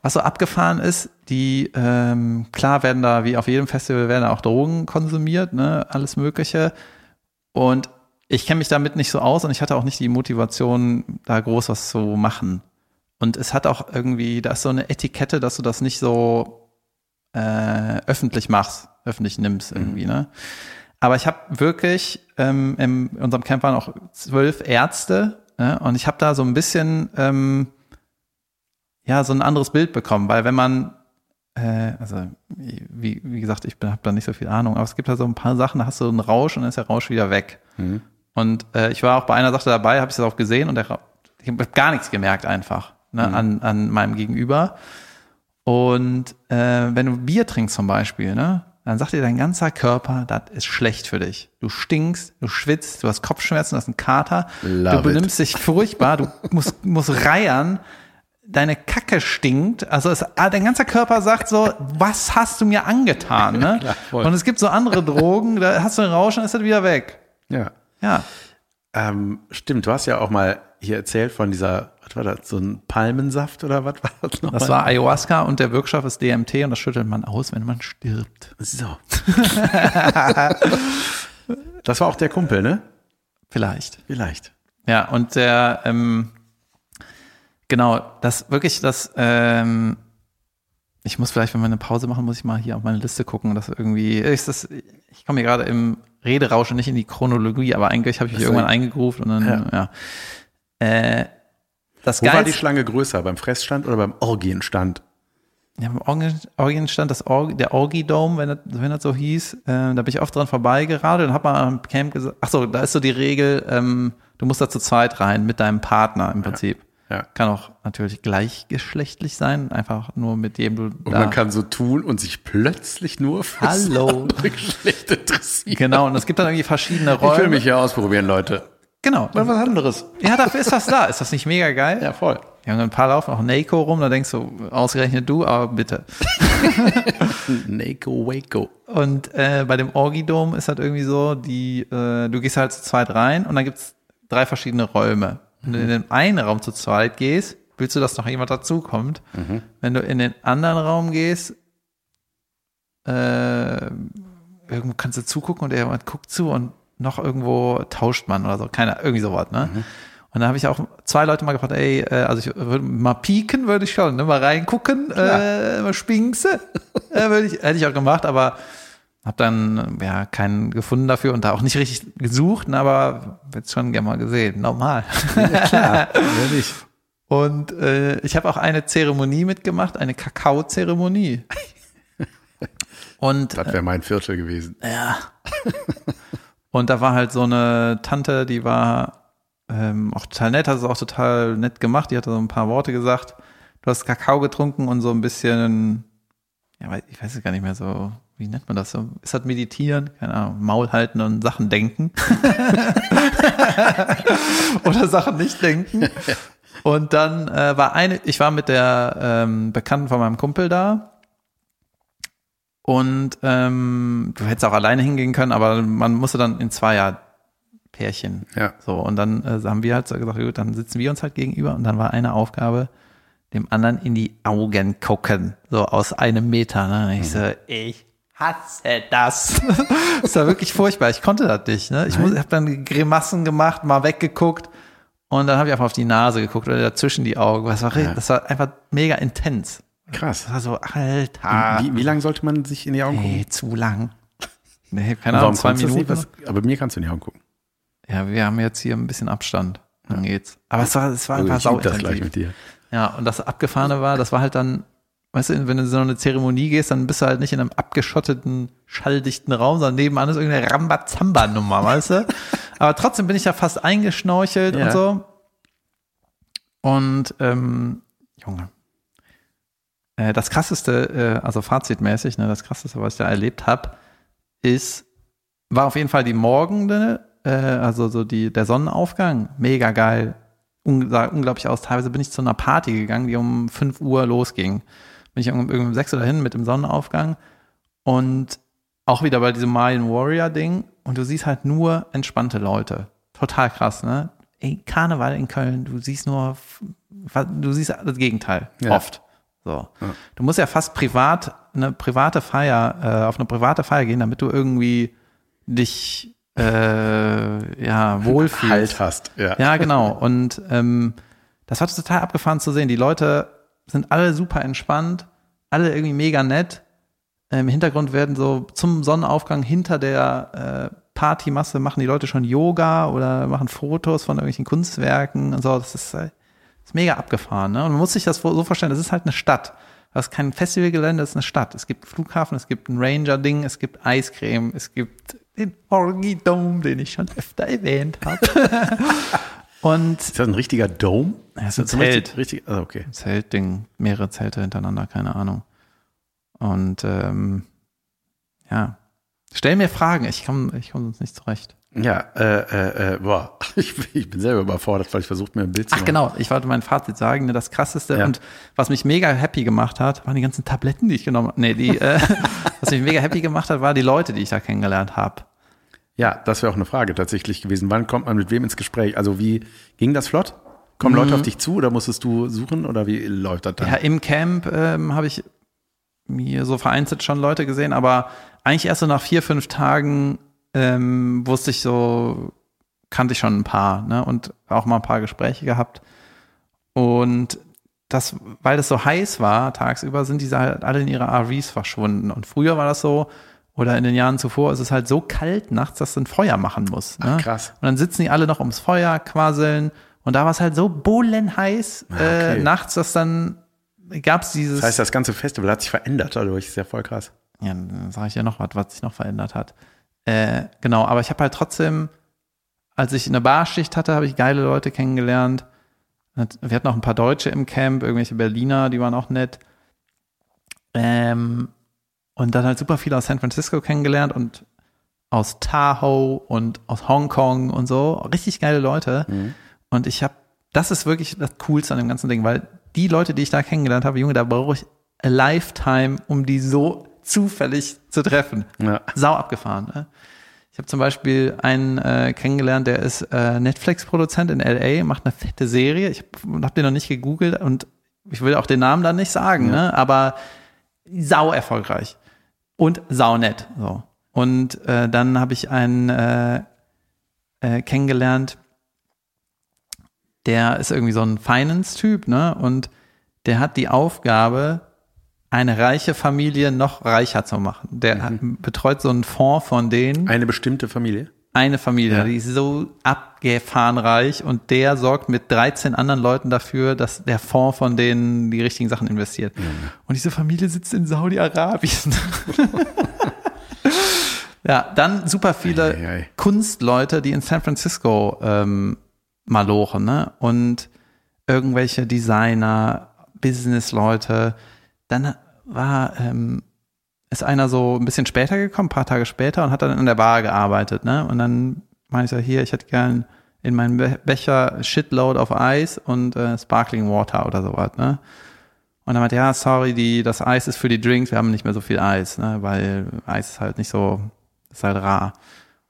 [SPEAKER 1] was so abgefahren ist, die, ähm, klar werden da, wie auf jedem Festival, werden da auch Drogen konsumiert, ne, alles Mögliche. Und ich kenne mich damit nicht so aus und ich hatte auch nicht die Motivation, da groß was zu machen. Und es hat auch irgendwie, da ist so eine Etikette, dass du das nicht so äh, öffentlich machst, öffentlich nimmst irgendwie, ne? Aber ich habe wirklich, ähm, in unserem Camp waren auch zwölf Ärzte ne? und ich habe da so ein bisschen, ähm, ja, so ein anderes Bild bekommen, weil wenn man, äh, also wie, wie gesagt, ich habe da nicht so viel Ahnung, aber es gibt da so ein paar Sachen, da hast du einen Rausch und dann ist der Rausch wieder weg. Und äh, ich war auch bei einer Sache dabei, habe ich das auch gesehen und der, ich habe gar nichts gemerkt einfach ne, an, an meinem Gegenüber. Und äh, wenn du Bier trinkst zum Beispiel, ne, dann sagt dir dein ganzer Körper, das ist schlecht für dich. Du stinkst, du schwitzt, du hast Kopfschmerzen, du hast einen Kater,
[SPEAKER 2] Love
[SPEAKER 1] du benimmst dich furchtbar, du musst, musst reiern, deine Kacke stinkt. Also es, ah, dein ganzer Körper sagt so, was hast du mir angetan? Ne?
[SPEAKER 2] Klar.
[SPEAKER 1] Und es gibt so andere Drogen, da hast du einen Rausch und ist das wieder weg.
[SPEAKER 2] Ja.
[SPEAKER 1] Ja.
[SPEAKER 2] Ähm, stimmt, du hast ja auch mal hier erzählt von dieser, was war das, so ein Palmensaft oder was war das noch?
[SPEAKER 1] Das war Ayahuasca und der Wirkstoff ist DMT und das schüttelt man aus, wenn man stirbt.
[SPEAKER 2] So. das war auch der Kumpel, ne?
[SPEAKER 1] Vielleicht.
[SPEAKER 2] Vielleicht.
[SPEAKER 1] Ja, und der, ähm, genau, das wirklich, das, ähm, ich muss vielleicht, wenn wir eine Pause machen, muss ich mal hier auf meine Liste gucken. Das irgendwie ist das, ich komme hier gerade im Rederausch nicht in die Chronologie, aber eigentlich habe ich mich irgendwann eingegroovt und dann, ja. Äh, das
[SPEAKER 2] Wo war die Schlange größer? Beim Fressstand oder beim Orgienstand?
[SPEAKER 1] Ja, im Orgien, Orgien stand das Org, der Orgi-Dome, wenn das, wenn das so hieß. Äh, da bin ich oft dran vorbeigeradelt und hab mal am Camp gesagt, ach so, da ist so die Regel, ähm, du musst da zu zweit rein mit deinem Partner im Prinzip.
[SPEAKER 2] Ja.
[SPEAKER 1] Kann auch natürlich gleichgeschlechtlich sein, einfach nur mit dem du
[SPEAKER 2] Und man kann so tun und sich plötzlich nur für
[SPEAKER 1] Hallo.
[SPEAKER 2] andere Geschlecht interessieren.
[SPEAKER 1] Genau, und es gibt dann irgendwie verschiedene
[SPEAKER 2] Ich will mich ja ausprobieren, Leute.
[SPEAKER 1] Genau.
[SPEAKER 2] Mal was anderes.
[SPEAKER 1] Ja, dafür ist das da. Ist das nicht mega geil?
[SPEAKER 2] Ja, voll.
[SPEAKER 1] Ja, und ein paar laufen auch Nako rum, da denkst du, ausgerechnet du, aber bitte.
[SPEAKER 2] Neko Waco.
[SPEAKER 1] Und äh, bei dem Orgidom ist halt irgendwie so, die, äh, du gehst halt zu zweit rein und dann gibt's drei verschiedene Räume. Wenn du in den einen Raum zu zweit gehst, willst du, dass noch jemand dazukommt. Wenn du in den anderen Raum gehst, äh, irgendwo kannst du zugucken und jemand guckt zu und noch irgendwo tauscht man oder so, keine, irgendwie sowas, ne? Und da habe ich auch zwei Leute mal gefragt, ey, äh, also ich würde mal pieken, würde ich schon, ne? mal reingucken, äh, mal spinkse, äh, würde ich, hätte ich auch gemacht, aber habe dann ja keinen gefunden dafür und da auch nicht richtig gesucht, ne, aber jetzt schon gerne mal gesehen, normal.
[SPEAKER 2] Klar, wer nicht?
[SPEAKER 1] Und äh, ich habe auch eine Zeremonie mitgemacht, eine Kakao-Zeremonie. Und
[SPEAKER 2] Das wäre mein Viertel gewesen.
[SPEAKER 1] ja. Und da war halt so eine Tante, die war ähm, auch total nett, hat es auch total nett gemacht. Die hatte so ein paar Worte gesagt. Du hast Kakao getrunken und so ein bisschen, ja, ich weiß es gar nicht mehr so, wie nennt man das so? Ist das Meditieren? Keine Ahnung, Maul halten und Sachen denken. Oder Sachen nicht denken. Und dann äh, war eine, ich war mit der ähm, Bekannten von meinem Kumpel da und ähm, du hättest auch alleine hingehen können, aber man musste dann in Zweier Pärchen.
[SPEAKER 2] Ja.
[SPEAKER 1] So, und dann äh, haben wir halt so gesagt, gut, dann sitzen wir uns halt gegenüber und dann war eine Aufgabe, dem anderen in die Augen gucken. So aus einem Meter. Ne? Ich so, ich hasse das. das war wirklich furchtbar. Ich konnte das nicht. Ne? Ich muss, habe dann Grimassen gemacht, mal weggeguckt und dann habe ich einfach auf die Nase geguckt oder dazwischen die Augen. Das war, ri- das war einfach mega intens.
[SPEAKER 2] Krass.
[SPEAKER 1] Das war so, Alter.
[SPEAKER 2] Wie, wie lange sollte man sich in die Augen gucken?
[SPEAKER 1] Nee, zu lang. Nee, keine Ahnung, zwei Minuten.
[SPEAKER 2] Was, aber mir kannst du in die Augen gucken.
[SPEAKER 1] Ja, wir haben jetzt hier ein bisschen Abstand. Dann geht's. Aber es war, es war
[SPEAKER 2] Also
[SPEAKER 1] sau
[SPEAKER 2] übe das gleich mit dir.
[SPEAKER 1] Ja, und das Abgefahrene war, das war halt dann, weißt du, wenn du in so eine Zeremonie gehst, dann bist du halt nicht in einem abgeschotteten, schalldichten Raum, sondern nebenan ist irgendeine Rambazamba-Nummer, weißt du? Aber trotzdem bin ich da fast eingeschnorchelt
[SPEAKER 2] Ja.
[SPEAKER 1] und so. Und, ähm, Junge. Äh, das krasseste, äh, also fazitmäßig, ne, das krasseste, was ich da erlebt habe, ist, war auf jeden Fall die Morgende, äh, also so die, der Sonnenaufgang, mega geil, un sah unglaublich aus. Teilweise bin ich zu einer Party gegangen, die um 5 Uhr losging. Bin ich um, irgendwie um 6 Uhr dahin mit dem Sonnenaufgang und auch wieder bei diesem Mayan Warrior Ding und du siehst halt nur entspannte Leute. Total krass, ne? Ey, Karneval in Köln, du siehst nur, du siehst das Gegenteil,
[SPEAKER 2] Ja.
[SPEAKER 1] oft. So. Du musst ja fast privat, eine private Feier, äh, auf eine private Feier gehen, damit du irgendwie dich, äh, ja, wohlfühlst.
[SPEAKER 2] Halt hast. Ja.
[SPEAKER 1] Ja, genau. Und ähm, das war total abgefahren zu sehen. Die Leute sind alle super entspannt, alle irgendwie mega nett. Im Hintergrund werden so zum Sonnenaufgang hinter der äh, Partymasse machen die Leute schon Yoga oder machen Fotos von irgendwelchen Kunstwerken und so. Das ist, äh, ist mega abgefahren. Ne? Und man muss sich das so vorstellen, das ist halt eine Stadt. Das ist kein Festivalgelände, das ist eine Stadt. Es gibt einen Flughafen, es gibt ein Ranger-Ding, es gibt Eiscreme, es gibt den Orgy Dome, den ich schon öfter erwähnt habe. Und
[SPEAKER 2] Ist das ein richtiger Dome?
[SPEAKER 1] Ja, ist ein Zelt.
[SPEAKER 2] Richtig, richtig, also okay.
[SPEAKER 1] Zeltding, mehrere Zelte hintereinander, keine Ahnung. Und ähm, ja, stell mir Fragen, ich komme ich komm sonst nicht zurecht.
[SPEAKER 2] Ja, äh, äh, äh, boah, ich, ich bin selber überfordert, weil ich versucht mir ein Bild zu
[SPEAKER 1] Ach
[SPEAKER 2] machen.
[SPEAKER 1] genau, ich wollte mein Fazit sagen, ne, das krasseste
[SPEAKER 2] Ja.
[SPEAKER 1] und was mich mega happy gemacht hat, waren die ganzen Tabletten, die ich genommen habe. Nee, die, äh, was mich mega happy gemacht hat, war die Leute, die ich da kennengelernt habe.
[SPEAKER 2] Ja, das wäre auch eine Frage tatsächlich gewesen. Wann kommt man mit wem ins Gespräch? Also wie ging das flott? Kommen Leute auf dich zu oder musstest du suchen oder wie läuft das dann?
[SPEAKER 1] Ja, im Camp ähm, habe ich mir so vereinzelt schon Leute gesehen, aber eigentlich erst so nach vier, fünf Tagen ähm, wusste ich so, kannte ich schon ein paar, ne? Und auch mal ein paar Gespräche gehabt. Und das, weil das so heiß war tagsüber, sind diese halt alle in ihre RVs verschwunden. Und früher war das so, oder in den Jahren zuvor ist es halt so kalt nachts, dass du ein Feuer machen musst. Ne?
[SPEAKER 2] Ach, krass.
[SPEAKER 1] Und dann sitzen die alle noch ums Feuer, quasseln. Und da war es halt so bullenheiß
[SPEAKER 2] Ah, okay.
[SPEAKER 1] äh, nachts, dass dann gab es dieses.
[SPEAKER 2] Das heißt, das ganze Festival hat sich verändert dadurch. Ist ja voll krass.
[SPEAKER 1] ja, dann sage ich ja noch was, was sich noch verändert hat. Äh, genau, aber ich habe halt trotzdem, als ich eine Barschicht hatte, habe ich geile Leute kennengelernt. Wir hatten auch ein paar Deutsche im Camp, irgendwelche Berliner, die waren auch nett. Ähm, und dann halt super viele aus San Francisco kennengelernt und aus Tahoe und aus Hongkong und so. Richtig geile Leute. Und ich habe, das ist wirklich das Coolste an dem ganzen Ding, weil die Leute, die ich da kennengelernt habe, Junge, da brauche ich a lifetime, um die so zufällig zu treffen.
[SPEAKER 2] Ja.
[SPEAKER 1] Sau abgefahren. Ne? Ich habe zum Beispiel einen äh, kennengelernt, der ist äh, Netflix-Produzent in LA, macht eine fette Serie. Ich habe hab den noch nicht gegoogelt und ich will auch den Namen dann nicht sagen, ne? aber sau erfolgreich und sau nett. So. Und äh, dann habe ich einen äh, äh, kennengelernt, der ist irgendwie so ein Finance-Typ, ne? Und der hat die Aufgabe, eine reiche Familie noch reicher zu machen. Der hat, betreut so einen Fonds von denen
[SPEAKER 2] Eine bestimmte Familie?
[SPEAKER 1] eine Familie,
[SPEAKER 2] Ja.
[SPEAKER 1] die ist so abgefahren reich und der sorgt mit 13 anderen Leuten dafür, dass der Fonds von denen die richtigen Sachen investiert. Und diese Familie sitzt in Saudi-Arabien. ja, dann super viele
[SPEAKER 2] Ei, ei, ei.
[SPEAKER 1] Kunstleute, die in San Francisco ähm, malochen, ne? Und irgendwelche Designer, Businessleute. Dann war ähm, ist einer so ein bisschen später gekommen, paar Tage später und hat dann in der Bar gearbeitet, ne? Und dann meine ich so, hier, ich hätte gern in meinem Be Becher Shitload auf Eis und äh, Sparkling Water oder sowas, ne? Und dann meinte, ja, sorry, die, das Eis ist für die Drinks, wir haben nicht mehr so viel Eis, ne? Weil Eis ist halt nicht so, ist halt rar.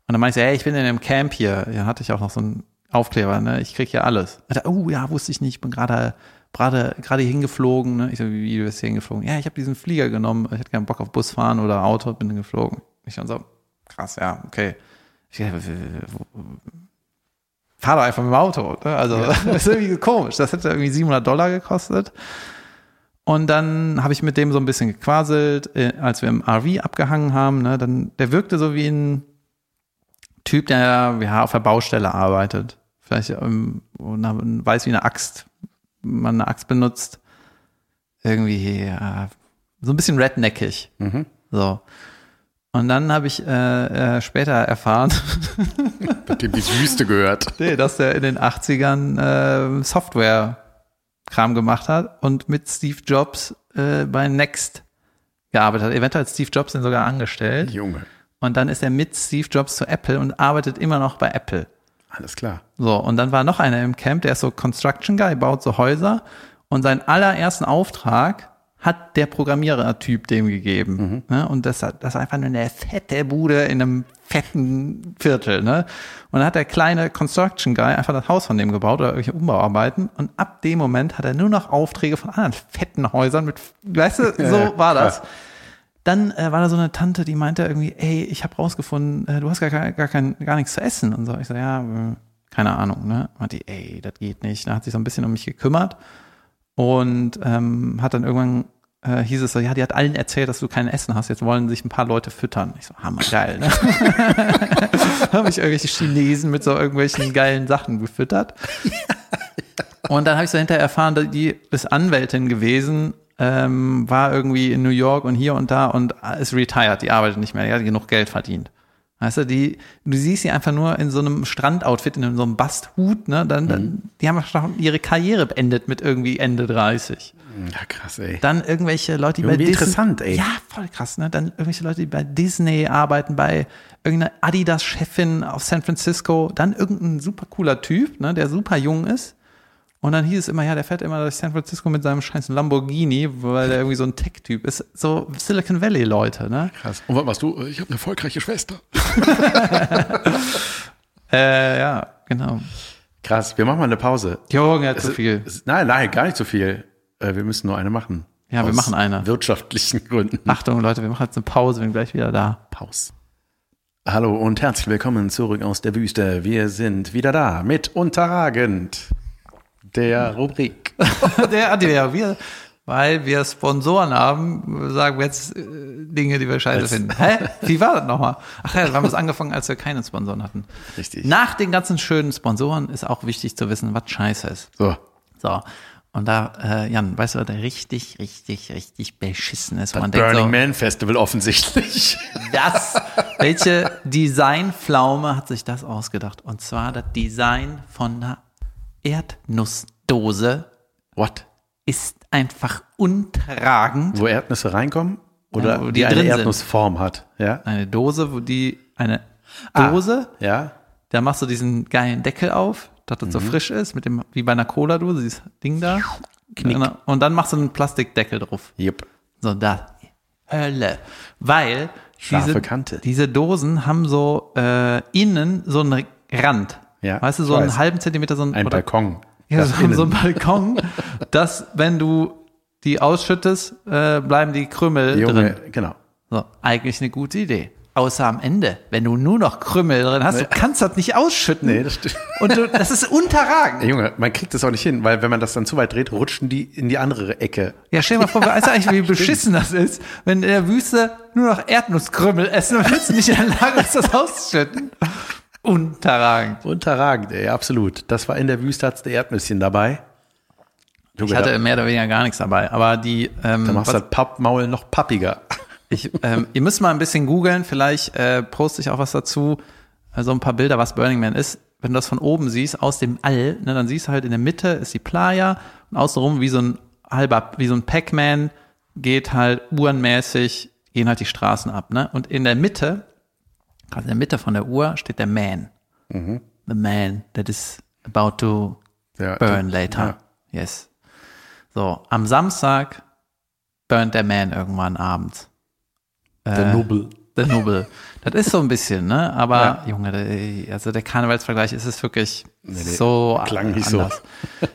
[SPEAKER 1] Und dann meinte ich, hey, ich bin in einem Camp hier. Ja, hatte ich auch noch so einen Aufkleber, ne? Ich krieg hier alles. Oh ja, wusste ich nicht, ich bin gerade gerade gerade hier hingeflogen, ne? Ich so, wie, du bist hier hingeflogen? Ja, ich habe diesen Flieger genommen, ich hatte keinen Bock auf Bus fahren oder Auto, bin dann geflogen. Ich dann so, krass, ja, okay. Ich, fahr doch einfach mit dem Auto. Ne? Also das ist irgendwie komisch. Das hätte irgendwie 700 Dollar gekostet. Und dann habe ich mit dem so ein bisschen gequaselt, äh, als wir im RV abgehangen haben. Ne, dann, der wirkte so wie ein Typ, der ja, auf der Baustelle arbeitet. Vielleicht ähm, weiß, wie eine Axt, man eine Axt benutzt. Irgendwie ja, so ein bisschen redneckig.
[SPEAKER 2] Mhm.
[SPEAKER 1] So. Und dann habe ich äh, äh, später erfahren,
[SPEAKER 2] Mit dem die Wüste gehört.
[SPEAKER 1] nee, dass er in den 80ern äh, Software-Kram gemacht hat und mit Steve Jobs äh, bei Next gearbeitet hat. Eventuell hat Steve Jobs den sogar angestellt.
[SPEAKER 2] Junge.
[SPEAKER 1] Und dann ist er mit Steve Jobs zu Apple und arbeitet immer noch bei Apple.
[SPEAKER 2] Alles klar.
[SPEAKER 1] So, und dann war noch einer im Camp, der ist so Construction Guy, baut so Häuser. Und seinen allerersten Auftrag hat der Programmierer-Typ dem gegeben. Ne? Und das, das ist einfach nur eine fette Bude in einem fetten Viertel. Ne? Und dann hat der kleine Construction Guy einfach das Haus von dem gebaut oder irgendwelche Umbauarbeiten. Und ab dem Moment hat er nur noch Aufträge von anderen fetten Häusern mit, weißt du, so war das. Dann äh, war da so eine Tante, die meinte irgendwie, ey, ich habe rausgefunden, äh, du hast gar, gar, gar, kein, gar nichts zu essen und so. Ich so, ja, äh, keine Ahnung, ne? Meinte, die, ey, das geht nicht. Da hat sich so ein bisschen um mich gekümmert und ähm, hat dann irgendwann äh, hieß es so, ja, die hat allen erzählt, dass du kein Essen hast. Jetzt wollen sich ein paar Leute füttern. Ich so, hammergeil, ne? habe ich irgendwelche Chinesen mit so irgendwelchen geilen Sachen gefüttert. Und dann habe ich so hinterher erfahren, dass die ist Anwältin gewesen, ähm, war irgendwie in New York und hier und da und ist retired, die arbeitet nicht mehr, die hat genug Geld verdient. Weißt du, die, du siehst sie einfach nur in so einem Strandoutfit, in so einem Basthut, ne, dann, dann die haben schon ihre Karriere beendet mit irgendwie Ende 30.
[SPEAKER 2] Ja, krass, ey.
[SPEAKER 1] Dann irgendwelche Leute, die bei
[SPEAKER 2] Irgendwie
[SPEAKER 1] Disney,
[SPEAKER 2] interessant, ey.
[SPEAKER 1] Ja, voll krass, ne? Dann irgendwelche Leute, die bei Disney arbeiten, bei irgendeiner Adidas-Chefin auf San Francisco, dann irgendein super cooler Typ, ne, der super jung ist. Und dann hieß es immer, ja, der fährt immer durch San Francisco mit seinem scheiß Lamborghini, weil der irgendwie so ein Tech-Typ ist. So Silicon Valley-Leute, ne?
[SPEAKER 2] Krass. Und was machst du? Ich habe eine erfolgreiche Schwester.
[SPEAKER 1] Äh, ja, genau.
[SPEAKER 2] Krass, wir machen mal eine Pause.
[SPEAKER 1] Junge, zu
[SPEAKER 2] Es-
[SPEAKER 1] viel.
[SPEAKER 2] es- Nein, nein, gar nicht so viel. Äh, Wir müssen nur eine machen.
[SPEAKER 1] Ja, wir machen eine.
[SPEAKER 2] Wirtschaftlichen Gründen.
[SPEAKER 1] Achtung, Leute, wir machen jetzt eine Pause, wir sind gleich wieder da.
[SPEAKER 2] Pause. Hallo und herzlich willkommen zurück aus der Wüste. Wir sind wieder da mit Unterragend, der Rubrik.
[SPEAKER 1] der, der, wir, weil wir Sponsoren haben, sagen wir jetzt äh, Dinge, die wir scheiße finden. Hä? Wie war das nochmal? Ach ja, wir haben es angefangen, als wir keine Sponsoren hatten.
[SPEAKER 2] Richtig.
[SPEAKER 1] Nach den ganzen schönen Sponsoren ist auch wichtig zu wissen, was scheiße ist.
[SPEAKER 2] So,
[SPEAKER 1] So. Und da, äh, Jan, weißt du, was da richtig, richtig, richtig beschissen ist? wo Man
[SPEAKER 2] Burning
[SPEAKER 1] denkt
[SPEAKER 2] Man Festival offensichtlich.
[SPEAKER 1] so, das, welche Designpflaume hat sich das ausgedacht? Und zwar das Design von einer Erdnussdose
[SPEAKER 2] What?
[SPEAKER 1] ist einfach untragend.
[SPEAKER 2] Wo Erdnüsse reinkommen? Oder
[SPEAKER 1] Ja,
[SPEAKER 2] die,
[SPEAKER 1] die
[SPEAKER 2] eine
[SPEAKER 1] drin sind.
[SPEAKER 2] Erdnussform hat? Ja?
[SPEAKER 1] Eine Dose, wo die, eine
[SPEAKER 2] Ah.
[SPEAKER 1] Dose,
[SPEAKER 2] Ja?
[SPEAKER 1] da machst du diesen geilen Deckel auf, dass das
[SPEAKER 2] Mhm.
[SPEAKER 1] so frisch ist, mit dem, wie bei einer Cola-Dose, dieses Ding da. Genau. Und dann machst du einen Plastikdeckel drauf.
[SPEAKER 2] Yep.
[SPEAKER 1] So, da. Hölle. Weil diese,
[SPEAKER 2] Kante.
[SPEAKER 1] diese Dosen haben so äh, innen so einen Rand.
[SPEAKER 2] Ja,
[SPEAKER 1] weißt du, so einen halben Zentimeter, so ein,
[SPEAKER 2] Ein
[SPEAKER 1] oder-
[SPEAKER 2] Balkon.
[SPEAKER 1] Ja,
[SPEAKER 2] Das
[SPEAKER 1] so, so ein Balkon, dass wenn du die ausschüttest, äh, bleiben die Krümel
[SPEAKER 2] Junge,
[SPEAKER 1] drin.
[SPEAKER 2] genau.
[SPEAKER 1] So, eigentlich eine gute Idee. Außer am Ende, wenn du nur noch Krümel drin hast, du kannst das nicht ausschütten.
[SPEAKER 2] Nee, das stimmt.
[SPEAKER 1] Und du, das ist unterragend.
[SPEAKER 2] Junge, man kriegt das auch nicht hin, weil wenn man das dann zu weit dreht, rutschen die in die andere Ecke.
[SPEAKER 1] Ja, stell dir mal vor, weißt du eigentlich, wie beschissen das ist, wenn in der Wüste nur noch Erdnusskrümel essen und willst du nicht in der Lage bist, das auszuschütten. Unterragend.
[SPEAKER 2] Unterragend, ey, absolut. Das war in der Wüste, hat's der Erdnüsschen dabei.
[SPEAKER 1] Ich hatte mehr oder weniger gar nichts dabei, aber die, ähm,
[SPEAKER 2] Dann machst du das Pappmaul noch pappiger.
[SPEAKER 1] ich, ähm, ihr müsst mal ein bisschen googeln, vielleicht äh, poste ich auch was dazu, also ein paar Bilder, was Burning Man ist. Wenn du das von oben siehst, aus dem All, ne, dann siehst du halt in der Mitte ist die Playa und außenrum wie so ein halber, wie so ein Pac-Man geht halt uhrenmäßig, gehen halt die Straßen ab, ne? Und in der Mitte, also in der Mitte von der Uhr steht der Man.
[SPEAKER 2] Mhm.
[SPEAKER 1] The man that is about to
[SPEAKER 2] Ja,
[SPEAKER 1] burn
[SPEAKER 2] ja.
[SPEAKER 1] later. Yes. So, am Samstag burnt der Man irgendwann abends.
[SPEAKER 2] Der Nobel.
[SPEAKER 1] Der Nobel. Das ist so ein bisschen, ne? Aber
[SPEAKER 2] Ja.
[SPEAKER 1] Junge, der, also der Karnevalsvergleich ist es wirklich
[SPEAKER 2] nee,
[SPEAKER 1] so
[SPEAKER 2] klang nicht
[SPEAKER 1] anders.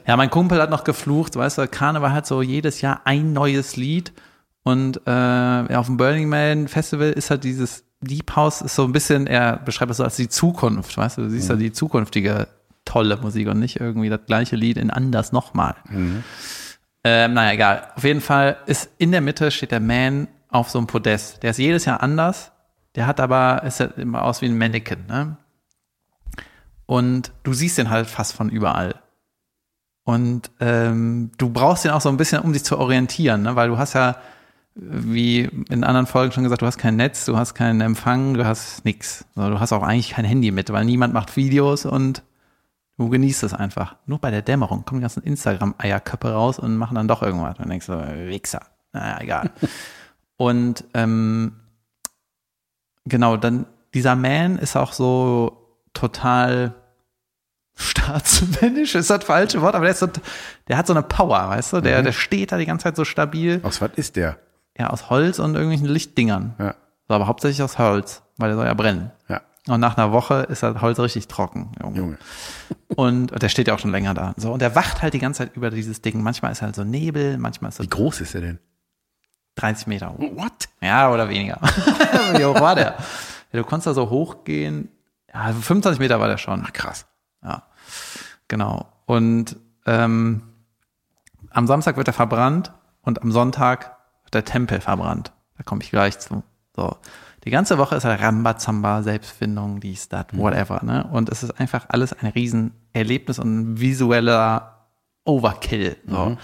[SPEAKER 1] Ja, mein Kumpel hat noch geflucht, weißt du, Karneval hat so jedes Jahr ein neues Lied und äh, ja, auf dem Burning Man Festival ist halt dieses Deep House ist so ein bisschen, er beschreibt es so als die Zukunft, weißt du, du siehst ja die zukünftige tolle Musik und nicht irgendwie das gleiche Lied in anders nochmal. Ähm, naja, egal. Auf jeden Fall ist in der Mitte steht der Man auf so einem Podest. Der ist jedes Jahr anders. Der hat aber, ist halt immer aus wie ein Mannequin, ne? Und du siehst den halt fast von überall. Und ähm, du brauchst den auch so ein bisschen, um dich zu orientieren, ne? weil du hast ja, wie in anderen Folgen schon gesagt, du hast kein Netz, du hast keinen Empfang, du hast nix. Also du hast auch eigentlich kein Handy mit, weil niemand macht Videos und du genießt es einfach. Nur bei der Dämmerung kommen die ganzen Instagram-Eierköpfe raus und machen dann doch irgendwas. Und dann denkst du, Wichser. Naja, egal. und ähm, genau, dann dieser Man ist auch so total staatsmännisch, ist das falsche Wort, aber der, so, der hat so eine Power, weißt du? Der,
[SPEAKER 2] Mhm.
[SPEAKER 1] der steht da die ganze Zeit so stabil.
[SPEAKER 2] Aus was ist der?
[SPEAKER 1] Ja, aus Holz und irgendwelchen Lichtdingern.
[SPEAKER 2] Ja.
[SPEAKER 1] So, aber hauptsächlich aus Holz, weil der soll ja brennen.
[SPEAKER 2] Ja,
[SPEAKER 1] Und nach einer Woche ist das Holz richtig trocken. Junge.
[SPEAKER 2] Junge.
[SPEAKER 1] Und der steht ja auch schon länger da. So, und der wacht halt die ganze Zeit über dieses Ding. Manchmal ist halt so Nebel, manchmal ist so
[SPEAKER 2] Wie groß ist er denn?
[SPEAKER 1] 30 Meter hoch.
[SPEAKER 2] What?
[SPEAKER 1] Ja, oder weniger. Wie hoch war der? Ja, du konntest da so hochgehen. Ja, 25 Meter war der schon.
[SPEAKER 2] Ach, krass.
[SPEAKER 1] Ja, genau. Und ähm, am Samstag wird er verbrannt und am Sonntag der Tempel verbrannt. Da komme ich gleich zu. So. Die ganze Woche ist er Rambazamba, Selbstfindung, dies, das, whatever. Ne? Und es ist einfach alles ein Riesenerlebnis und ein visueller Overkill. So.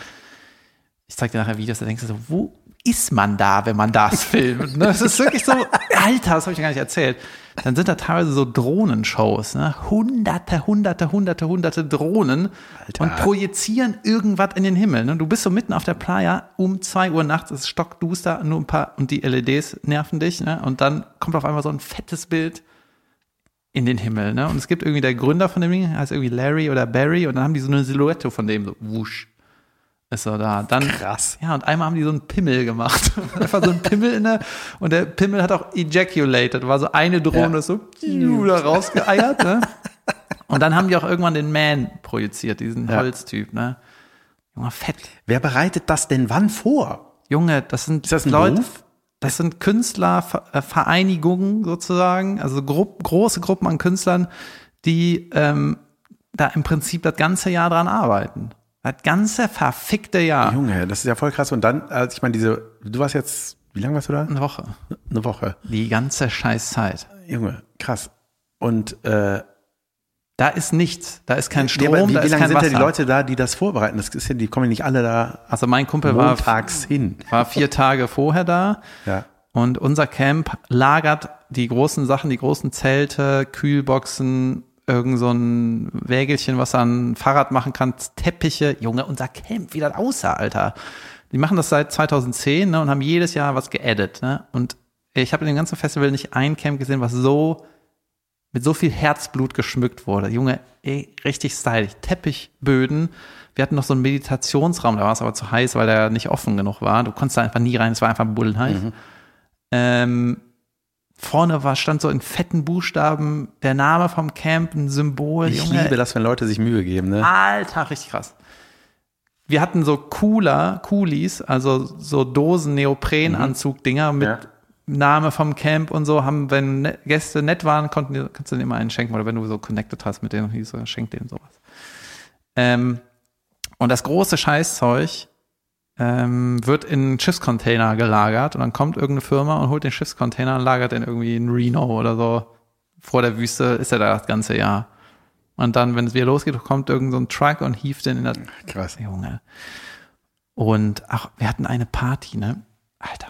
[SPEAKER 1] Ich zeig dir nachher Videos, da denkst du so, wo ist man da, wenn man das filmt? Ne? Das ist wirklich so, Alter, das habe ich dir gar nicht erzählt. Dann sind da teilweise so Drohnenshows, ne? Hunderte, hunderte, hunderte, hunderte Drohnen
[SPEAKER 2] Alter.
[SPEAKER 1] und projizieren irgendwas in den Himmel. Ne? Du bist so mitten auf der Playa um zwei Uhr nachts, es ist stockduster, nur ein paar, und die LEDs nerven dich, ne? Und dann kommt auf einmal so ein fettes Bild in den Himmel, ne? Und es gibt irgendwie der Gründer von dem Ding, heißt irgendwie Larry oder Barry, und dann haben die so eine Silhouette von dem, so wusch. Ist so da. Dann,
[SPEAKER 2] Krass.
[SPEAKER 1] Ja, und einmal haben die so einen Pimmel gemacht. Einfach so ein Pimmel in der, und der Pimmel hat auch ejaculated. War so eine Drohne,
[SPEAKER 2] Ja.
[SPEAKER 1] ist so da rausgeeiert, ne? Und dann haben die auch irgendwann den Man projiziert, diesen
[SPEAKER 2] Ja.
[SPEAKER 1] Holztyp, ne? Junge, fett.
[SPEAKER 2] Wer bereitet das denn wann vor?
[SPEAKER 1] Junge, das sind
[SPEAKER 2] Ist das ein
[SPEAKER 1] Leute,
[SPEAKER 2] Beruf?
[SPEAKER 1] das sind Künstlervereinigungen sozusagen, also gro große Gruppen an Künstlern, die ähm, da im Prinzip das ganze Jahr dran arbeiten. Das ganze verfickte Jahr.
[SPEAKER 2] Junge, das ist ja voll krass. Und dann, als ich meine, diese, du warst jetzt, wie lange warst du da?
[SPEAKER 1] Eine Woche.
[SPEAKER 2] Eine Woche.
[SPEAKER 1] Die ganze Scheißzeit.
[SPEAKER 2] Junge, krass. Und äh,
[SPEAKER 1] Da ist nichts. Da ist kein Strom,
[SPEAKER 2] wie,
[SPEAKER 1] da
[SPEAKER 2] wie
[SPEAKER 1] ist
[SPEAKER 2] lange
[SPEAKER 1] kein
[SPEAKER 2] sind
[SPEAKER 1] Wasser.
[SPEAKER 2] denn die Leute da, die das vorbereiten? Das ist ja, die kommen ja nicht alle da
[SPEAKER 1] also mein Kumpel war,
[SPEAKER 2] hin.
[SPEAKER 1] war vier Tage vorher da.
[SPEAKER 2] Ja.
[SPEAKER 1] Und unser Camp lagert die großen Sachen, die großen Zelte, Kühlboxen, irgend so ein Wägelchen, was an ein Fahrrad machen kann, Teppiche. Junge, unser Camp, wie das aussah, Alter. Die machen das seit 2010 ne, und haben jedes Jahr was geaddet. Ne? Und ich habe in dem ganzen Festival nicht ein Camp gesehen, was so mit so viel Herzblut geschmückt wurde. Junge, ey, richtig stylisch. Teppichböden. Wir hatten noch so einen Meditationsraum, da war es aber zu heiß, weil der nicht offen genug war. Du konntest da einfach nie rein, es war einfach bullenheiß. Ähm, vorne war, stand so in fetten Buchstaben der Name vom Camp, ein Symbol.
[SPEAKER 2] Ich
[SPEAKER 1] Junge,
[SPEAKER 2] liebe das, wenn Leute sich Mühe geben, ne?
[SPEAKER 1] Alter, richtig krass. Wir hatten so cooler, Coolies, also so Dosen Neoprenanzug-Dinger mit
[SPEAKER 2] Ja.
[SPEAKER 1] Name vom Camp und so, haben, wenn ne Gäste nett waren, konnten, die- kannst du denen immer einen schenken oder wenn du so connected hast mit denen, hieß so, schenk denen sowas. Ähm, und das große Scheißzeug ähm, wird in Schiffscontainer gelagert und dann kommt irgendeine Firma und holt den Schiffscontainer und lagert den irgendwie in Reno oder so. Vor der Wüste ist er da das ganze Jahr. Und dann, wenn es wieder losgeht, kommt irgend so ein Truck und hieft den in der
[SPEAKER 2] Krass.
[SPEAKER 1] Junge. Und ach, wir hatten eine Party, ne? Alter.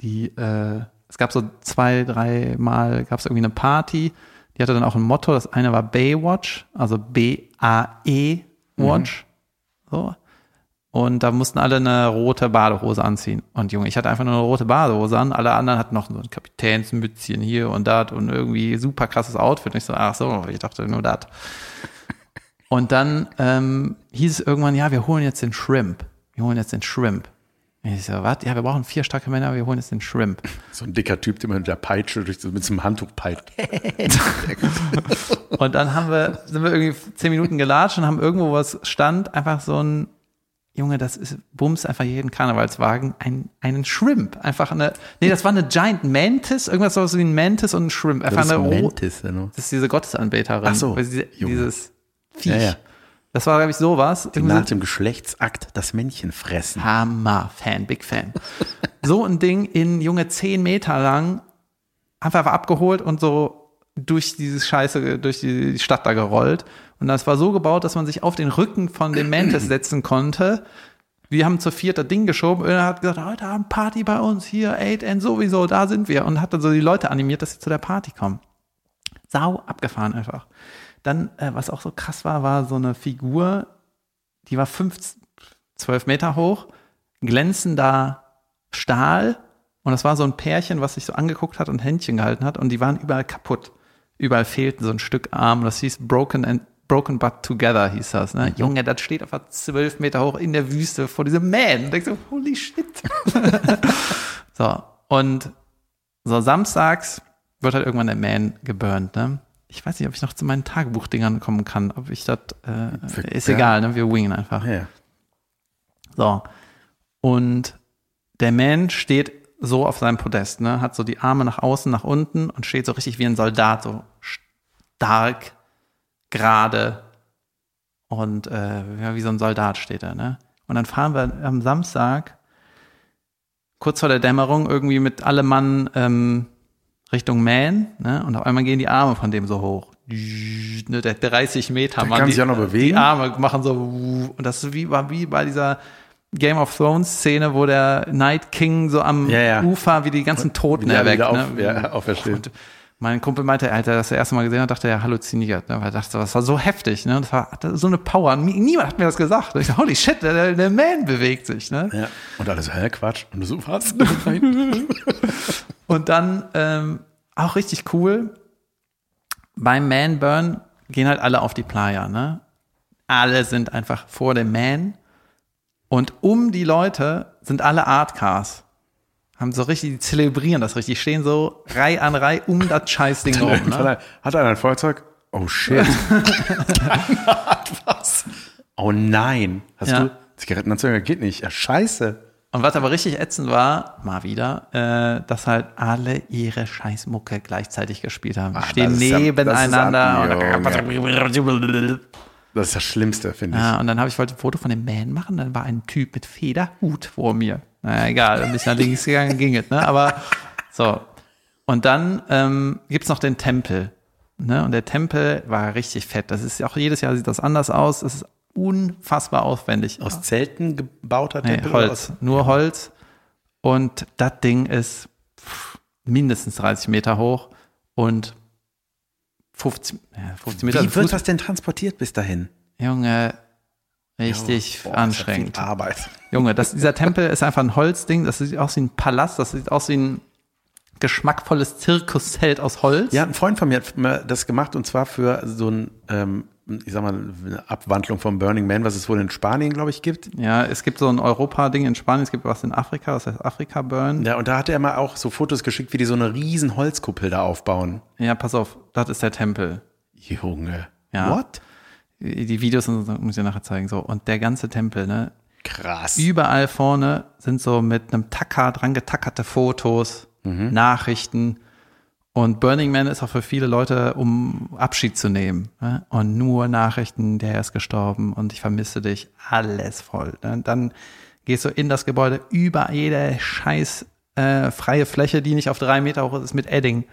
[SPEAKER 1] Die, äh, es gab so zwei, drei Mal gab es irgendwie eine Party, die hatte dann auch ein Motto. Das eine war Baywatch, also B-A-E Watch. So. Und da mussten alle eine rote Badehose anziehen. Und Junge, ich hatte einfach nur eine rote Badehose an. Alle anderen hatten noch so ein Kapitänsmützchen hier und dat und irgendwie super krasses Outfit. Und ich so, ach so, ich dachte nur dat. Und dann ähm, hieß es irgendwann, ja, wir holen jetzt den Shrimp. Wir holen jetzt den Shrimp. Und ich so, was? Ja, wir brauchen vier starke Männer, wir holen jetzt den Shrimp.
[SPEAKER 2] So ein dicker Typ, der mit der Peitsche durch, mit so einem Handtuch peitscht.
[SPEAKER 1] Und dann haben wir, sind wir irgendwie zehn Minuten gelatscht und haben irgendwo was stand, einfach so ein, Junge, das ist, bums einfach jeden Karnevalswagen, ein, einen Shrimp. Einfach eine, nee, das war eine Giant Mantis, irgendwas so wie ein Mantis und ein Shrimp. Einfach
[SPEAKER 2] Das ist
[SPEAKER 1] eine,
[SPEAKER 2] Mantis, ne?
[SPEAKER 1] das ist diese Gottesanbeterin.
[SPEAKER 2] Ach so, Junge.
[SPEAKER 1] dieses Viech.
[SPEAKER 2] Ja, ja.
[SPEAKER 1] Das war, glaube ich, sowas.
[SPEAKER 2] Die nach dem Geschlechtsakt das Männchen fressen.
[SPEAKER 1] Hammer, Fan, Big Fan. so ein Ding in Junge zehn Meter lang, einfach abgeholt und so durch dieses Scheiße, durch die Stadt da gerollt. Und das war so gebaut, dass man sich auf den Rücken von dem Mantis setzen konnte. Wir haben zu viert das Ding geschoben und er hat gesagt, heute Abend Party bei uns, hier, 8N sowieso, da sind wir. Und hat dann so die Leute animiert, dass sie zu der Party kommen. Sau abgefahren einfach. Dann, äh, was auch so krass war, war so eine Figur, die war 15, 12 Meter hoch, glänzender Stahl. Und das war so ein Pärchen, was sich so angeguckt hat und Händchen gehalten hat. Und die waren überall kaputt. Überall fehlten so ein Stück Arm. Das hieß Broken and Broken But Together hieß das. Ne? Junge, das steht einfach zwölf Meter hoch in der Wüste vor diesem Man. Und denkst so, holy shit. so, und so samstags wird halt irgendwann der Man geburnt. Ne? Ich weiß nicht, ob ich noch zu meinen Tagebuchdingern kommen kann. Ob ich das, äh, ist egal, ne? wir wingen einfach.
[SPEAKER 2] Ja.
[SPEAKER 1] So. Und der Man steht so auf seinem Podest, ne, hat so die Arme nach außen, nach unten und steht so richtig wie ein Soldat, so stark, gerade und äh, ja, wie so ein Soldat steht er, ne? Und dann fahren wir am Samstag kurz vor der Dämmerung irgendwie mit allem Mann ähm, Richtung Man, ne? Und auf einmal gehen die Arme von dem so hoch. Ne, der 30 Meter
[SPEAKER 2] Der
[SPEAKER 1] Mann.
[SPEAKER 2] kann
[SPEAKER 1] die,
[SPEAKER 2] sich auch noch bewegen?
[SPEAKER 1] Die Arme machen so und das ist wie, war wie bei dieser Game of Thrones Szene, wo der Night King so am
[SPEAKER 2] Ja, ja.
[SPEAKER 1] Ufer wie die ganzen Toten erweckt.
[SPEAKER 2] wieder
[SPEAKER 1] ne?
[SPEAKER 2] auf- ja, aufersteht.
[SPEAKER 1] Und mein Kumpel meinte, als er das das erste Mal gesehen hat, dachte er, er halluziniert. Ne? Weil er dachte, das war so heftig. Ne? Das war so eine Power. Nie- Niemand hat mir das gesagt. Ich dachte, holy shit, der, der- Man bewegt sich. Ne?
[SPEAKER 2] ja. Und alles, hä, Quatsch. Und du so, was?
[SPEAKER 1] Und dann ähm, auch richtig cool. Beim Man Burn gehen halt alle auf die Playa. Ne? Alle sind einfach vor dem Man. Und um die Leute sind alle Artcars. Haben so richtig, die zelebrieren das richtig. Stehen so Reihe an Reihe um das Scheißding rum. Ne?
[SPEAKER 2] hat- Hat einer ein Feuerzeug? Oh shit. was? Oh nein. Hast
[SPEAKER 1] Ja.
[SPEAKER 2] du Zigarettenanzünder? Geht nicht. Ja, scheiße.
[SPEAKER 1] Und was aber richtig ätzend war, mal wieder, äh, dass halt alle ihre Scheißmucke gleichzeitig gespielt haben.
[SPEAKER 2] Ah,
[SPEAKER 1] stehen
[SPEAKER 2] ist ja-
[SPEAKER 1] nebeneinander.
[SPEAKER 2] Das ist Das Schlimmste, finde ich.
[SPEAKER 1] ja, und dann habe ich wollte ein Foto von dem Man machen, dann war ein Typ mit Federhut vor mir. Naja, egal, ein bisschen nach links gegangen, ging es, ne? Aber so. Und dann ähm, gibt's noch den Tempel. Ne? Und der Tempel war richtig fett. Das ist auch jedes Jahr sieht das anders aus. Das ist unfassbar aufwendig.
[SPEAKER 2] Aus Zelten gebauter
[SPEAKER 1] Nee,
[SPEAKER 2] Tempel? oder
[SPEAKER 1] Holz, nur Holz. Und das Ding ist mindestens 30 Meter hoch und 50, ja, 50 Meter.
[SPEAKER 2] Wie wird das denn transportiert bis dahin?
[SPEAKER 1] Junge, richtig
[SPEAKER 2] Boah, das
[SPEAKER 1] anstrengend.
[SPEAKER 2] viel Arbeit.
[SPEAKER 1] Junge, das, dieser Tempel ist einfach ein Holzding. Das sieht aus wie ein Palast. Das sieht aus wie ein geschmackvolles Zirkuszelt aus Holz.
[SPEAKER 2] Ja, ein Freund von mir hat das gemacht und zwar für so ein, ähm, ich sag mal, eine Abwandlung vom Burning Man, was es wohl in Spanien, glaube ich, gibt.
[SPEAKER 1] Ja, es gibt so ein Europa-Ding in Spanien, es gibt was in Afrika, das heißt Afrika Burn.
[SPEAKER 2] Ja, und da hat er mal auch so Fotos geschickt, wie die so eine riesen Holzkuppel da aufbauen.
[SPEAKER 1] Ja, pass auf, das ist der Tempel.
[SPEAKER 2] Junge.
[SPEAKER 1] Ja.
[SPEAKER 2] What?
[SPEAKER 1] Die Videos so, muss ich dir nachher zeigen. So. Und der ganze Tempel, ne?
[SPEAKER 2] Krass.
[SPEAKER 1] Überall vorne sind so mit einem Tacker dran getackerte Fotos, Nachrichten. Und Burning Man ist auch für viele Leute, um Abschied zu nehmen. Ne? Und nur Nachrichten, der ist gestorben und ich vermisse dich. Alles voll. Ne? Dann gehst du in das Gebäude, über jede scheiß äh, freie Fläche, die nicht auf drei Meter hoch ist, mit Edding.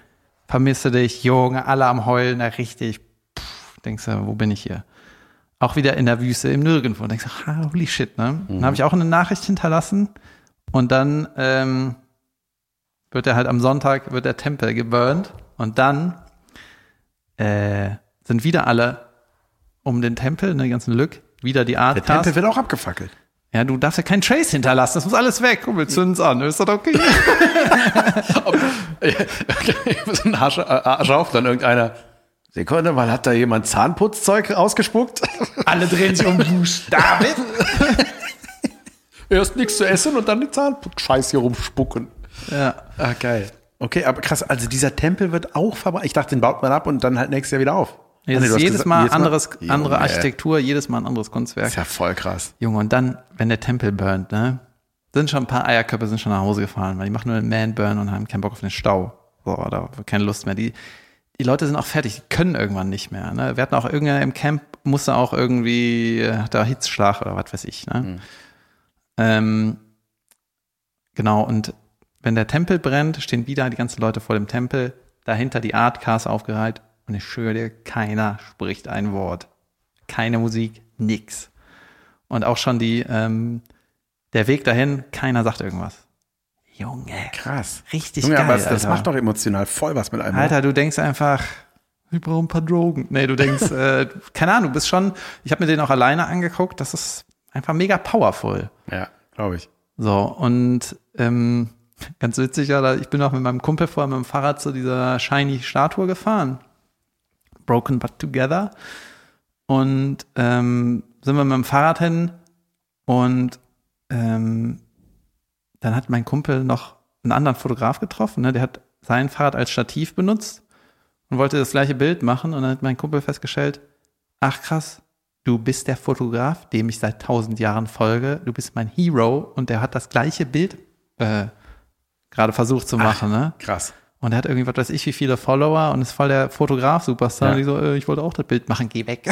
[SPEAKER 1] Vermisse dich, Junge, alle am Heulen, da richtig. Pff, denkst du, wo bin ich hier? Auch wieder in der Wüste, im Nirgendwo. Und denkst du, holy shit, ne? Dann habe ich auch eine Nachricht hinterlassen und dann ähm, wird er halt am Sonntag, wird der Tempel geburnt und dann äh, sind wieder alle um den Tempel, ne, die ganzen Lück, wieder die Art
[SPEAKER 2] Der Tempel wird auch abgefackelt.
[SPEAKER 1] Ja, du darfst ja keinen Trace hinterlassen, das muss alles weg. Komm, wir zünden's an, ist das okay?
[SPEAKER 2] so ein Arsch, äh, Arsch auf, dann irgendeiner. Sekunde mal, hat da jemand Zahnputzzeug ausgespuckt?
[SPEAKER 1] alle drehen sich um David.
[SPEAKER 2] Erst nichts zu essen und dann den Zahnputz-Scheiß hier rumspucken.
[SPEAKER 1] Ja.
[SPEAKER 2] Ah, geil. Okay, aber krass, also dieser Tempel wird auch verbrannt. Ich dachte, den baut man ab und dann halt nächstes Jahr wieder auf.
[SPEAKER 1] Jetzt
[SPEAKER 2] nee,
[SPEAKER 1] jedes
[SPEAKER 2] gesagt,
[SPEAKER 1] Mal anderes,
[SPEAKER 2] Junge,
[SPEAKER 1] andere Architektur, jedes Mal ein anderes Kunstwerk.
[SPEAKER 2] Ist ja voll krass.
[SPEAKER 1] Junge, und dann, wenn der Tempel burnt, ne, sind schon ein paar Eierköpfe sind schon nach Hause gefahren, weil die machen nur einen Man-Burn und haben keinen Bock auf den Stau. So, oder keine Lust mehr. Die, die Leute sind auch fertig, die können irgendwann nicht mehr. Ne? Wir hatten auch irgendwann im Camp musste auch irgendwie, äh, hat da Hitzschlag oder was weiß ich. Ne?
[SPEAKER 2] Mhm.
[SPEAKER 1] Ähm, genau, und wenn der Tempel brennt, stehen wieder die ganzen Leute vor dem Tempel, dahinter die Art Cars aufgereiht und ich schwöre dir, keiner spricht ein Wort. Keine Musik, nix. Und auch schon die, ähm, der Weg dahin, keiner sagt irgendwas. Junge,
[SPEAKER 2] Krass.
[SPEAKER 1] richtig
[SPEAKER 2] Junge,
[SPEAKER 1] geil.
[SPEAKER 2] aber das, das macht doch emotional voll was mit einem.
[SPEAKER 1] Alter, du denkst einfach, wir brauchen ein paar Drogen. Nee, du denkst, äh, keine Ahnung, du bist schon, ich habe mir den auch alleine angeguckt, das ist einfach mega powerful.
[SPEAKER 2] Ja, glaube ich.
[SPEAKER 1] So, und ähm, ganz witzig, ja, ich bin auch mit meinem Kumpel vorher mit dem Fahrrad zu dieser Shiny-Statue gefahren. Broken but together. Und ähm, sind wir mit dem Fahrrad hin und ähm, dann hat mein Kumpel noch einen anderen Fotograf getroffen, ne? der hat sein Fahrrad als Stativ benutzt und wollte das gleiche Bild machen und dann hat mein Kumpel festgestellt, ach krass, du bist der Fotograf, dem ich seit tausend Jahren folge, du bist mein Hero und der hat das gleiche Bild äh, gerade versucht zu machen, ne?
[SPEAKER 2] Krass.
[SPEAKER 1] Und er hat irgendwie, was weiß ich, wie viele Follower und ist voll der Fotograf-Superstar.
[SPEAKER 2] Ja.
[SPEAKER 1] Und ich so, äh, ich wollte auch das Bild machen, geh weg.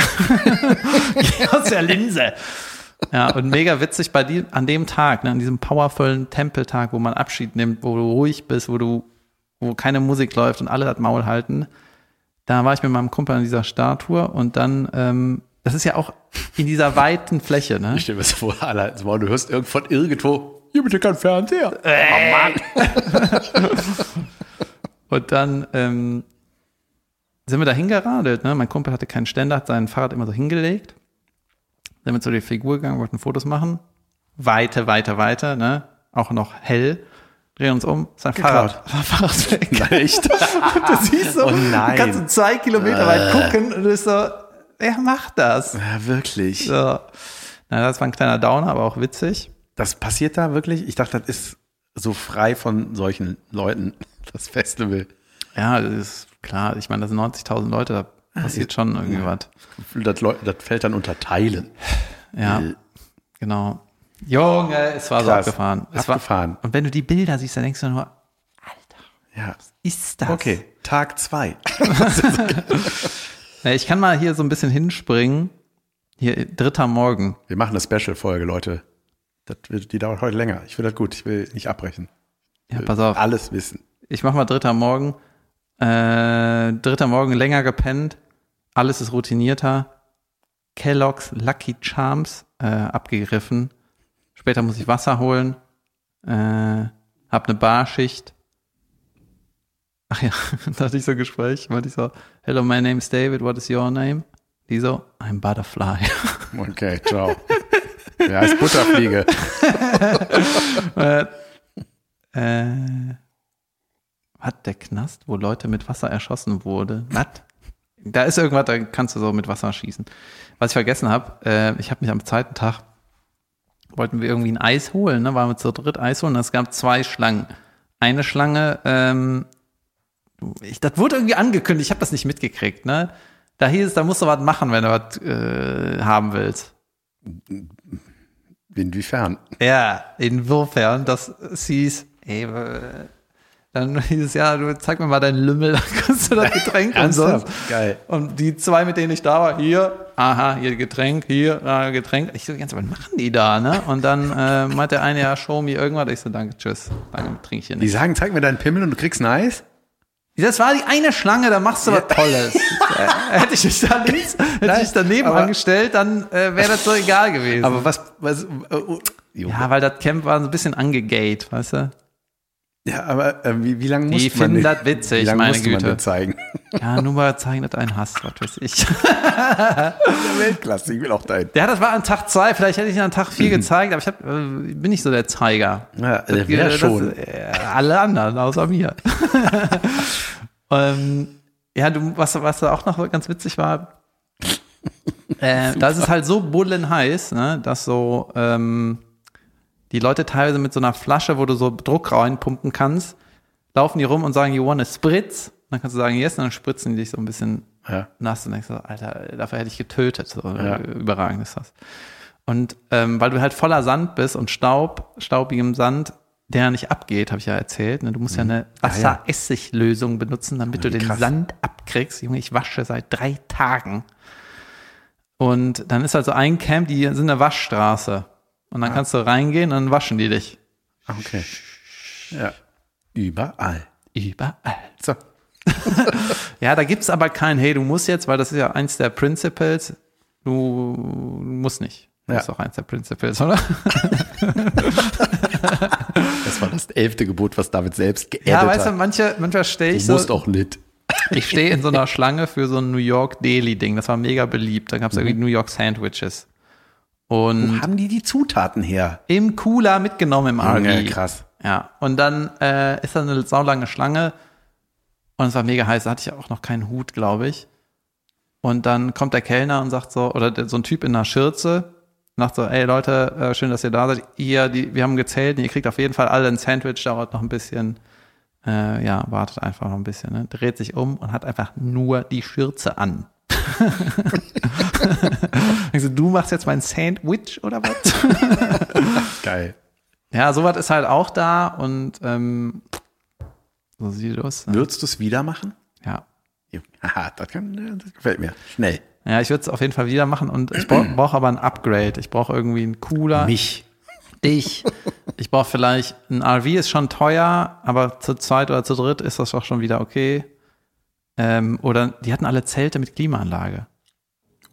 [SPEAKER 1] geh aus der Linse. Ja, und mega witzig bei dir an dem Tag, ne, an diesem powervollen Tempeltag, wo man Abschied nimmt, wo du ruhig bist, wo du, wo keine Musik läuft und alle das Maul halten. Da war ich mit meinem Kumpel an dieser Statue und dann, ähm, das ist ja auch in dieser weiten Fläche, ne?
[SPEAKER 2] Ich stelle mir das vor, Alter, so, du hörst irgendwann irgendwo, hier bitte kein Fernseher. Oh Mann.
[SPEAKER 1] Und dann ähm, sind wir da hingeradelt. Ne? Mein Kumpel hatte keinen Ständer, hat sein Fahrrad immer so hingelegt. Sind wir zu der Figur gegangen, wollten Fotos machen. Weite, weite, weite, ne? Auch noch hell. Drehen uns um, sein Fahrrad, sein Fahrrad weg.
[SPEAKER 2] Nein, echt?
[SPEAKER 1] Du siehst so,
[SPEAKER 2] Oh nein.
[SPEAKER 1] du kannst so zwei Kilometer weit gucken und du bist so, wer macht das?
[SPEAKER 2] Ja, wirklich.
[SPEAKER 1] So. Na, das war ein kleiner Downer, aber auch witzig.
[SPEAKER 2] Das passiert da wirklich? Ich dachte, das ist so frei von solchen Leuten, das Festival.
[SPEAKER 1] Ja, das ist klar. Ich meine, das sind 90.000 Leute, da passiert schon irgendwie was.
[SPEAKER 2] Das, das fällt dann unter Teilen.
[SPEAKER 1] Ja,
[SPEAKER 2] Äh,
[SPEAKER 1] genau. Junge, es war so
[SPEAKER 2] Krass.
[SPEAKER 1] abgefahren. Es
[SPEAKER 2] Abgefahren.
[SPEAKER 1] War, und wenn du die Bilder siehst, dann denkst du nur,
[SPEAKER 2] Ja.
[SPEAKER 1] ist das?
[SPEAKER 2] Okay, Tag zwei.
[SPEAKER 1] Ja, ich kann mal hier so ein bisschen hinspringen. Hier, dritter Morgen.
[SPEAKER 2] Wir machen eine Special-Folge, Leute. Das, wird- die dauert heute länger. Ich finde das gut. Ich will nicht abbrechen.
[SPEAKER 1] Ja, pass auf.
[SPEAKER 2] Alles wissen.
[SPEAKER 1] Ich mach mal dritter Morgen. Äh, dritter Morgen länger gepennt. Alles ist routinierter. Kellogg's Lucky Charms äh, abgegriffen. Später muss ich Wasser holen. Äh, hab eine Barschicht. Ach ja, da hatte ich so ein Gespräch. Meinte ich so, hello, my name is David, what is your name? Die so, I'm Butterfly.
[SPEAKER 2] Okay, ciao. Wer heißt Butterfliege?
[SPEAKER 1] Äh, hat der Knast, wo Leute mit Wasser erschossen wurde? Was? Da ist irgendwas, da kannst du so mit Wasser schießen. Was ich vergessen habe, äh, ich habe mich am zweiten Tag, wollten wir irgendwie ein Eis holen, ne? waren wir zu dritt Eis holen, es gab zwei Schlangen. Eine Schlange, ähm, ich, das wurde irgendwie angekündigt, ich habe das nicht mitgekriegt, ne? Da hieß da musst du was machen, wenn du was äh, haben willst.
[SPEAKER 2] Inwiefern?
[SPEAKER 1] Ja, insofern, das es hieß, ey, äh, dann hieß es, ja, du zeig mir mal deinen Lümmel, dann kriegst du das Getränk und sonst.
[SPEAKER 2] Geil.
[SPEAKER 1] Und die zwei, mit denen ich da war, hier, aha, hier Getränk, hier, da Getränk. Ich so, ganz, was machen die da, ne? Und dann äh, meint der eine, ja, show me irgendwas. Ich so, danke, tschüss. Danke, trinke ich hier
[SPEAKER 2] Die
[SPEAKER 1] nicht.
[SPEAKER 2] sagen, zeig mir deinen Pimmel und du kriegst ein Eis?
[SPEAKER 1] Das war die eine Schlange, da machst du was Tolles. äh, hätte ich mich da links, hätte
[SPEAKER 2] Nein,
[SPEAKER 1] ich daneben
[SPEAKER 2] aber-
[SPEAKER 1] angestellt, dann äh, wäre das so egal gewesen.
[SPEAKER 2] Aber was, was, äh, oh,
[SPEAKER 1] ja, weil das Camp war so ein bisschen angegate, weißt du?
[SPEAKER 2] Ja, aber äh, wie, wie lange
[SPEAKER 1] Die
[SPEAKER 2] musste man
[SPEAKER 1] finden
[SPEAKER 2] den-
[SPEAKER 1] das witzig,
[SPEAKER 2] wie lange
[SPEAKER 1] meine
[SPEAKER 2] musste man
[SPEAKER 1] Güte.
[SPEAKER 2] den zeigen?
[SPEAKER 1] Ja, nur mal zeigen, dass einen hasst, was weiß ich.
[SPEAKER 2] Weltklasse, ich will auch dahin.
[SPEAKER 1] Ja, das war an Tag zwei, vielleicht hätte ich ihn an Tag vier gezeigt, aber ich hab, äh, bin nicht so der Zeiger.
[SPEAKER 2] Ja,
[SPEAKER 1] Das- das-
[SPEAKER 2] schon.
[SPEAKER 1] äh, alle anderen, außer mir. Ähm, ja, du, was, was da auch noch ganz witzig war, äh, da ist es halt so bullenheiß, ne, dass so ähm, die Leute teilweise mit so einer Flasche, wo du so Druck reinpumpen kannst, laufen die rum und sagen, you want a spritz? Dann kannst du sagen, yes, und dann spritzen die dich so ein bisschen
[SPEAKER 2] Ja.
[SPEAKER 1] nass und denkst so, Alter, dafür hätte ich getötet. So,
[SPEAKER 2] Ja.
[SPEAKER 1] Überragend ist das. Und ähm, weil du halt voller Sand bist und Staub, staubigem Sand, der nicht abgeht, habe ich ja erzählt. Ne? Du musst ja eine
[SPEAKER 2] ja.
[SPEAKER 1] Wasser-Essig-Lösung benutzen, damit du den
[SPEAKER 2] krass.
[SPEAKER 1] Sand abkriegst. Junge, ich wasche seit drei Tagen. Und dann ist halt so ein Camp, die sind eine Waschstraße. Und dann kannst du reingehen und dann waschen die dich.
[SPEAKER 2] Ah, Okay. Ja. Überall.
[SPEAKER 1] Überall.
[SPEAKER 2] So.
[SPEAKER 1] Ja, da gibt's aber kein, hey, du musst jetzt, weil das ist ja eins der Principles, du musst nicht. Das
[SPEAKER 2] Ja.
[SPEAKER 1] ist auch eins der Principles, oder?
[SPEAKER 2] Das war das elfte Gebot, was David selbst geedit
[SPEAKER 1] Ja, weißt du,
[SPEAKER 2] hat.
[SPEAKER 1] manche, manchmal stehe ich
[SPEAKER 2] Du musst
[SPEAKER 1] so,
[SPEAKER 2] auch lit.
[SPEAKER 1] ich stehe in so einer Schlange für so ein New York Daily Ding, das war mega beliebt, da gab's irgendwie New York Sandwiches. Und
[SPEAKER 2] Wo haben die die Zutaten her?
[SPEAKER 1] im Cooler mitgenommen im RV.
[SPEAKER 2] Junge, krass.
[SPEAKER 1] Ja, und dann äh, ist da eine saulange Schlange und es war mega heiß. Da hatte ich auch noch keinen Hut, glaube ich. Und dann kommt der Kellner und sagt so, oder der, so ein Typ in einer Schürze, sagt so, ey Leute, äh, schön, dass ihr da seid. Ihr, die, wir haben gezählt, ihr kriegt auf jeden Fall alle ein Sandwich, dauert noch ein bisschen. Äh, ja, wartet einfach noch ein bisschen. Ne? Dreht sich um und hat einfach nur die Schürze an. ich so, du machst jetzt mein Sandwich oder was?
[SPEAKER 2] Geil.
[SPEAKER 1] Ja, sowas ist halt auch da und ähm, so sieht es aus. Ne?
[SPEAKER 2] Würdest du es wieder machen?
[SPEAKER 1] Ja.
[SPEAKER 2] Haha, das, kann, das gefällt mir. Schnell.
[SPEAKER 1] Ja, ich würde es auf jeden Fall wieder machen und ich brauche brauch aber ein Upgrade. Ich brauche irgendwie einen cooler.
[SPEAKER 2] Mich.
[SPEAKER 1] Dich. Ich brauche vielleicht, ein RV ist schon teuer, aber zu zweit oder zu dritt ist das auch schon wieder okay. Ähm, oder die hatten alle Zelte mit Klimaanlage.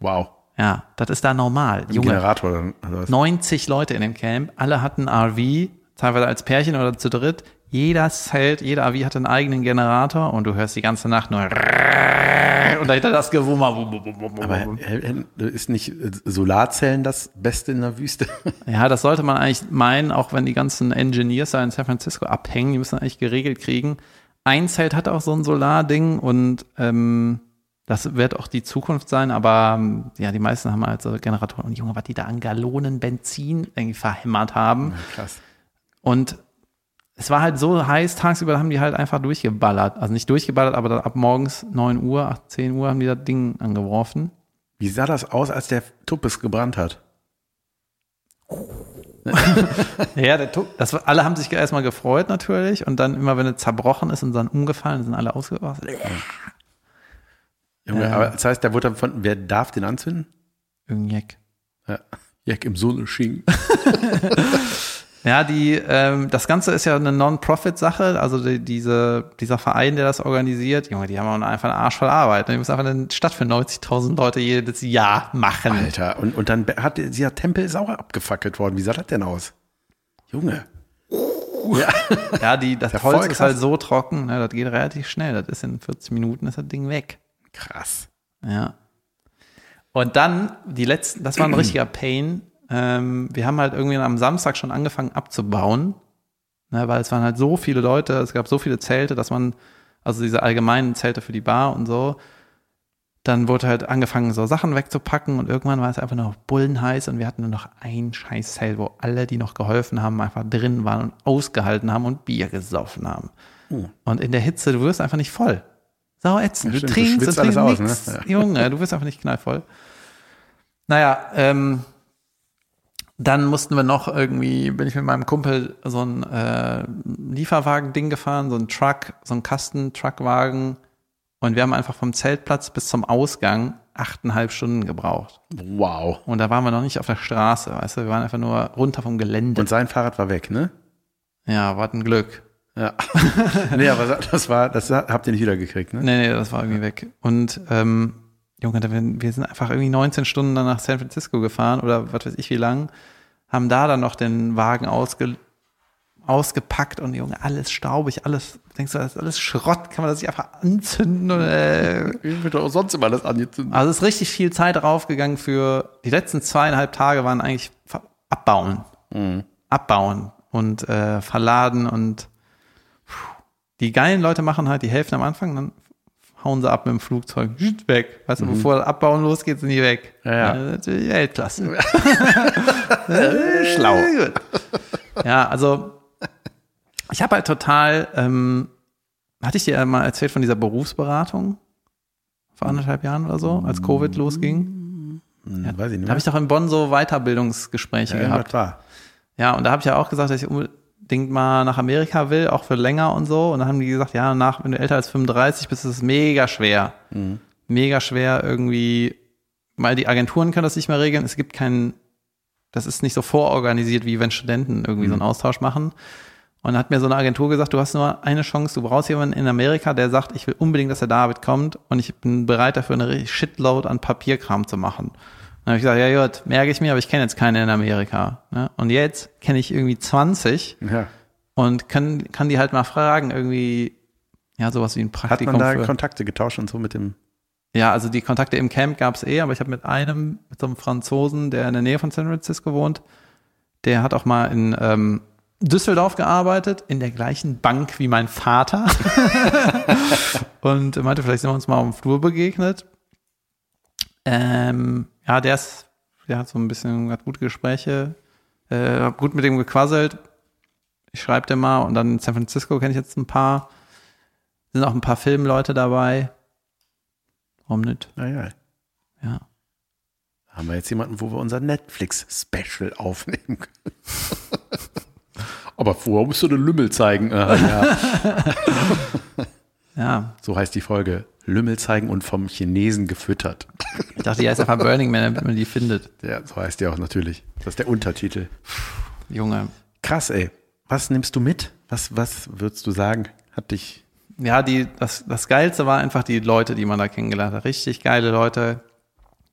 [SPEAKER 2] Wow.
[SPEAKER 1] Ja, das ist da normal.
[SPEAKER 2] Ein
[SPEAKER 1] Junge,
[SPEAKER 2] Generator oder was?
[SPEAKER 1] 90 Leute in dem Camp, alle hatten RV, teilweise als Pärchen oder zu dritt. Jeder Zelt, jeder RV hatte einen eigenen Generator und du hörst die ganze Nacht nur und dahinter das Gewummer.
[SPEAKER 2] Aber äh, äh, ist nicht äh, Solarzellen das Beste in der Wüste?
[SPEAKER 1] Ja, das sollte man eigentlich meinen, auch wenn die ganzen Engineers da in San Francisco abhängen, die müssen eigentlich geregelt kriegen. Ein Zelt hat auch so ein Solarding und ähm, das wird auch die Zukunft sein, aber ähm, ja, die meisten haben halt so Generatoren. Und Junge, was die da an Gallonen Benzin irgendwie verhämmert haben.
[SPEAKER 2] Krass.
[SPEAKER 1] Und es war halt so heiß, tagsüber haben die halt einfach durchgeballert. Also nicht durchgeballert, aber dann ab morgens 9 Uhr, 8, 10 Uhr haben die das Ding angeworfen.
[SPEAKER 2] Wie sah das aus, als der Tuppes gebrannt hat?
[SPEAKER 1] Ja, der Tu- das alle haben sich erstmal gefreut natürlich und dann immer, wenn es zerbrochen ist und dann umgefallen, sind alle ausgerastet.
[SPEAKER 2] Junge,
[SPEAKER 1] Ja.
[SPEAKER 2] aber das heißt, der wurde dann von, wer darf den anzünden?
[SPEAKER 1] Irgendein
[SPEAKER 2] Ja. Jack im Sonne schien.
[SPEAKER 1] Ja, die, ähm, das Ganze ist ja eine Non-Profit-Sache, also die, diese, dieser Verein, der das organisiert, Junge, die haben auch einfach einen Arsch voll Arbeit. ne? Die müssen einfach eine Stadt für 90.000 Leute jedes Jahr machen.
[SPEAKER 2] Alter, und, und dann hat dieser Tempel ist auch abgefackelt worden. Wie sah das denn aus? Junge. Ja.
[SPEAKER 1] Ja, die, das
[SPEAKER 2] voll
[SPEAKER 1] Holz ist halt so trocken, ne, das geht relativ schnell. Das ist in 40 Minuten ist das Ding weg.
[SPEAKER 2] Krass.
[SPEAKER 1] Ja. Und dann, die letzten, das war ein richtiger Pain. Ähm, wir haben halt irgendwie am Samstag schon angefangen abzubauen, ne, weil es waren halt so viele Leute, es gab so viele Zelte, dass man, also diese allgemeinen Zelte für die Bar und so, dann wurde halt angefangen, so Sachen wegzupacken und irgendwann war es einfach nur noch bullenheiß und wir hatten nur noch ein scheiß Zelt, wo alle, die noch geholfen haben, einfach drin waren und ausgehalten haben und Bier gesoffen haben.
[SPEAKER 2] Oh.
[SPEAKER 1] Und in der Hitze, du wirst einfach nicht voll. Sau ätzend.
[SPEAKER 2] Ja,
[SPEAKER 1] du
[SPEAKER 2] stimmt, du
[SPEAKER 1] trinkst und trinkst
[SPEAKER 2] aus, ne? Ja.
[SPEAKER 1] Junge, du wirst einfach nicht knallvoll. Naja, ähm, dann mussten wir noch irgendwie, bin ich mit meinem Kumpel so ein äh, Lieferwagen-Ding gefahren, so ein Truck, so ein Kasten-Truckwagen. Und wir haben einfach vom Zeltplatz bis zum Ausgang achteinhalb Stunden gebraucht.
[SPEAKER 2] Wow.
[SPEAKER 1] Und da waren wir noch nicht auf der Straße, weißt du, wir waren einfach nur runter vom Gelände.
[SPEAKER 2] Und sein Fahrrad war weg, ne?
[SPEAKER 1] ja, war ein Glück.
[SPEAKER 2] Ja. nee, aber das war, das habt ihr nicht wieder gekriegt, ne?
[SPEAKER 1] Nee, nee, das war irgendwie weg. Und ähm, Junge, wir sind einfach irgendwie 19 Stunden dann nach San Francisco gefahren oder was weiß ich wie lang, haben da dann noch den Wagen ausge, ausgepackt und Junge, alles staubig, alles, denkst du, das ist alles Schrott, kann man das nicht einfach anzünden? Oder, äh,
[SPEAKER 2] Ich wird doch auch sonst immer alles angezündet.
[SPEAKER 1] also es ist richtig viel Zeit draufgegangen für, die letzten zweieinhalb Tage waren eigentlich abbauen. Abbauen und äh, verladen und puh. die geilen Leute machen halt die Hälfte am Anfang, dann hauen sie ab mit dem Flugzeug, weg. Weißt du, bevor das Abbauen losgeht, sind die weg.
[SPEAKER 2] Ja, ja.
[SPEAKER 1] Äh, natürlich Weltklasse.
[SPEAKER 2] Schlau.
[SPEAKER 1] Ja, also ich habe halt total, ähm, hatte ich dir mal erzählt von dieser Berufsberatung vor anderthalb Jahren oder so, als Covid losging?
[SPEAKER 2] Hm, weiß ich nicht.
[SPEAKER 1] Da habe ich doch in Bonn so Weiterbildungsgespräche
[SPEAKER 2] ja,
[SPEAKER 1] gehabt.
[SPEAKER 2] das war.
[SPEAKER 1] Ja, und da habe ich ja auch gesagt, dass ich unbedingt mal nach Amerika will, auch für länger und so. Und dann haben die gesagt, ja, nach, wenn du älter als 35 bist, ist es mega schwer. Mega schwer irgendwie weil die Agenturen können das nicht mehr regeln. Es gibt keinen, das ist nicht so vororganisiert, wie wenn Studenten irgendwie so einen Austausch machen. Und dann hat mir so eine Agentur gesagt, du hast nur eine Chance, du brauchst jemanden in Amerika, der sagt, ich will unbedingt, dass der David kommt und ich bin bereit dafür, eine Shitload an Papierkram zu machen. Dann habe ich gesagt, ja gut, merke ich mir, aber ich kenne jetzt keine in Amerika. Ne? Und jetzt kenne ich irgendwie 20
[SPEAKER 2] Ja.
[SPEAKER 1] und kann, kann die halt mal fragen, irgendwie, ja, sowas wie ein
[SPEAKER 2] Hat
[SPEAKER 1] Praktikum.
[SPEAKER 2] man da
[SPEAKER 1] für,
[SPEAKER 2] Kontakte getauscht und so mit dem.
[SPEAKER 1] ja, also die Kontakte im Camp gab's eh, aber ich habe mit einem, mit so einem Franzosen, der in der Nähe von San Francisco wohnt, der hat auch mal in ähm, Düsseldorf gearbeitet, in der gleichen Bank wie mein Vater. und meinte, vielleicht sind wir uns mal auf dem Flur begegnet. Ähm, ja, der ist, der hat so ein bisschen, hat gute Gespräche, äh, hab gut mit dem gequasselt. Ich schreibe dem mal und dann in San Francisco kenne ich jetzt ein paar. Sind auch ein paar Filmleute dabei. Warum nicht?
[SPEAKER 2] Naja,
[SPEAKER 1] Ja.
[SPEAKER 2] haben wir jetzt jemanden, wo wir unser Netflix-Special aufnehmen können. Aber vorher musst du den Lümmel zeigen. Ah, ja.
[SPEAKER 1] Ja,
[SPEAKER 2] So heißt die Folge. Lümmel zeigen und vom Chinesen gefüttert.
[SPEAKER 1] ich dachte, die heißt einfach Burning Man, damit man die findet.
[SPEAKER 2] Ja, so heißt die auch natürlich. Das ist der Untertitel.
[SPEAKER 1] Junge.
[SPEAKER 2] Krass, ey. Was nimmst du mit? Was, was würdest du sagen? Hat dich.
[SPEAKER 1] Ja, die, das, das Geilste war einfach die Leute, die man da kennengelernt hat. Richtig geile Leute,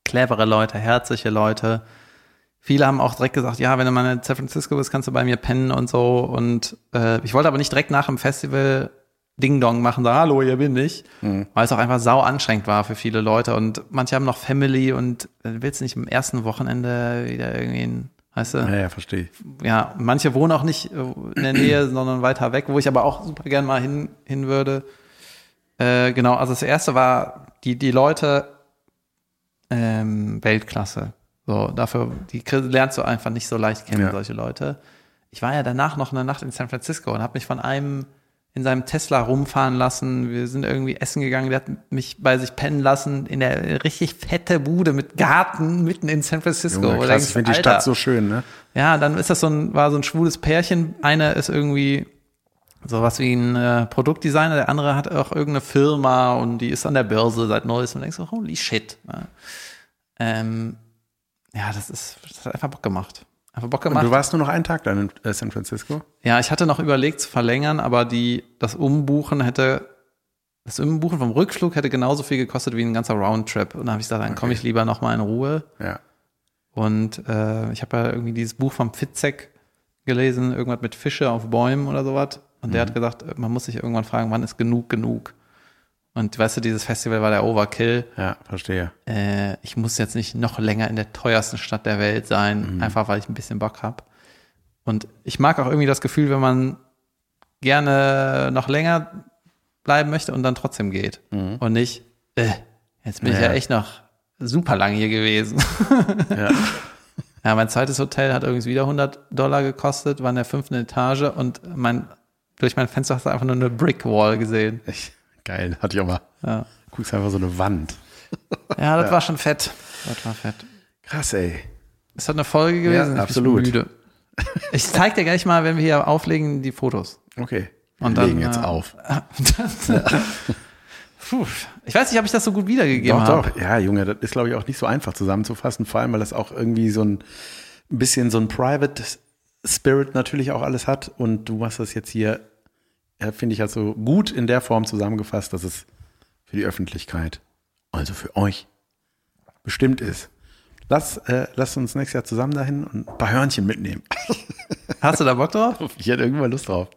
[SPEAKER 1] clevere Leute, herzliche Leute. Viele haben auch direkt gesagt, ja, wenn du mal in San Francisco bist, kannst du bei mir pennen und so. Und äh, ich wollte aber nicht direkt nach dem Festival Ding Dong machen, so, hallo, hier bin ich. Weil es auch einfach sau anstrengend war für viele Leute. Und manche haben noch Family und äh, willst nicht am ersten Wochenende wieder irgendwie, ein- weißt du?
[SPEAKER 2] Ja, ja, verstehe.
[SPEAKER 1] ja, manche wohnen auch nicht äh, in der Nähe, sondern weiter weg, wo ich aber auch super gern mal hin, hin würde. Äh, genau, also das erste war, die, die Leute, ähm, Weltklasse. So, dafür, die lernst du einfach nicht so leicht kennen,
[SPEAKER 2] Ja.
[SPEAKER 1] solche Leute. Ich war ja danach noch eine Nacht in San Francisco und habe mich von einem in seinem Tesla rumfahren lassen. Wir sind irgendwie essen gegangen. Der hat mich bei sich pennen lassen in der richtig fette Bude mit Garten mitten in San Francisco.
[SPEAKER 2] Junge, krass, ich finde die Stadt so schön, ne?
[SPEAKER 1] ja, dann ist das so ein, war so ein schwules Pärchen. Einer ist irgendwie sowas wie ein äh, Produktdesigner, der andere hat auch irgendeine Firma und die ist an der Börse seit neuestem und denkst so, holy shit. Ja, ähm, ja das ist, das hat einfach Bock gemacht. Einfach Bock
[SPEAKER 2] Und
[SPEAKER 1] gemacht.
[SPEAKER 2] du warst nur noch einen Tag dann in äh, San Francisco?
[SPEAKER 1] Ja, ich hatte noch überlegt zu verlängern, aber die, das Umbuchen hätte, das Umbuchen vom Rückflug hätte genauso viel gekostet wie ein ganzer Roundtrip. Und dann habe ich gesagt, dann komme ich lieber noch mal in Ruhe.
[SPEAKER 2] Ja.
[SPEAKER 1] Und äh, ich habe ja irgendwie dieses Buch vom Fitzek gelesen, irgendwas mit Fische auf Bäumen oder sowas. Und der hat gesagt, äh, man muss sich irgendwann fragen, wann ist genug genug? Und weißt du, dieses Festival war der Overkill.
[SPEAKER 2] Ja, verstehe.
[SPEAKER 1] Äh, ich muss jetzt nicht noch länger in der teuersten Stadt der Welt sein, einfach weil ich ein bisschen Bock habe. Und ich mag auch irgendwie das Gefühl, wenn man gerne noch länger bleiben möchte und dann trotzdem geht. Und nicht, äh, jetzt bin ich
[SPEAKER 2] Ja.
[SPEAKER 1] ja echt noch super lang hier gewesen.
[SPEAKER 2] Ja.
[SPEAKER 1] Ja, mein zweites Hotel hat übrigens wieder 100 Dollar gekostet, war in der fünften Etage und mein, durch mein Fenster hast du einfach nur eine Brickwall gesehen.
[SPEAKER 2] Echt geil. Hatte ich auch mal.
[SPEAKER 1] Ja,
[SPEAKER 2] Guckst einfach so eine Wand.
[SPEAKER 1] ja das war schon fett. Das war fett.
[SPEAKER 2] Krass, ey.
[SPEAKER 1] Ist das eine Folge gewesen?
[SPEAKER 2] Ja,
[SPEAKER 1] Ich bin
[SPEAKER 2] absolut.
[SPEAKER 1] müde. Ich zeig dir gleich mal, wenn wir hier auflegen, die Fotos.
[SPEAKER 2] Okay. Wir
[SPEAKER 1] Und dann,
[SPEAKER 2] legen jetzt
[SPEAKER 1] äh,
[SPEAKER 2] auf.
[SPEAKER 1] Puh, ich weiß nicht, ob ich das so gut wiedergegeben
[SPEAKER 2] Doch,
[SPEAKER 1] habe.
[SPEAKER 2] doch. Ja, Junge, das ist, glaube ich, auch nicht so einfach zusammenzufassen. Vor allem, weil das auch irgendwie so ein, ein bisschen so ein Private Spirit natürlich auch alles hat. Und du machst das jetzt hier, ja, finde ich, halt so gut in der Form zusammengefasst, dass es für die Öffentlichkeit, also für euch, bestimmt ist. Lass, äh, lass uns nächstes Jahr zusammen dahin und ein paar Hörnchen mitnehmen.
[SPEAKER 1] Hast du da Bock drauf?
[SPEAKER 2] Ich hätte irgendwann Lust drauf.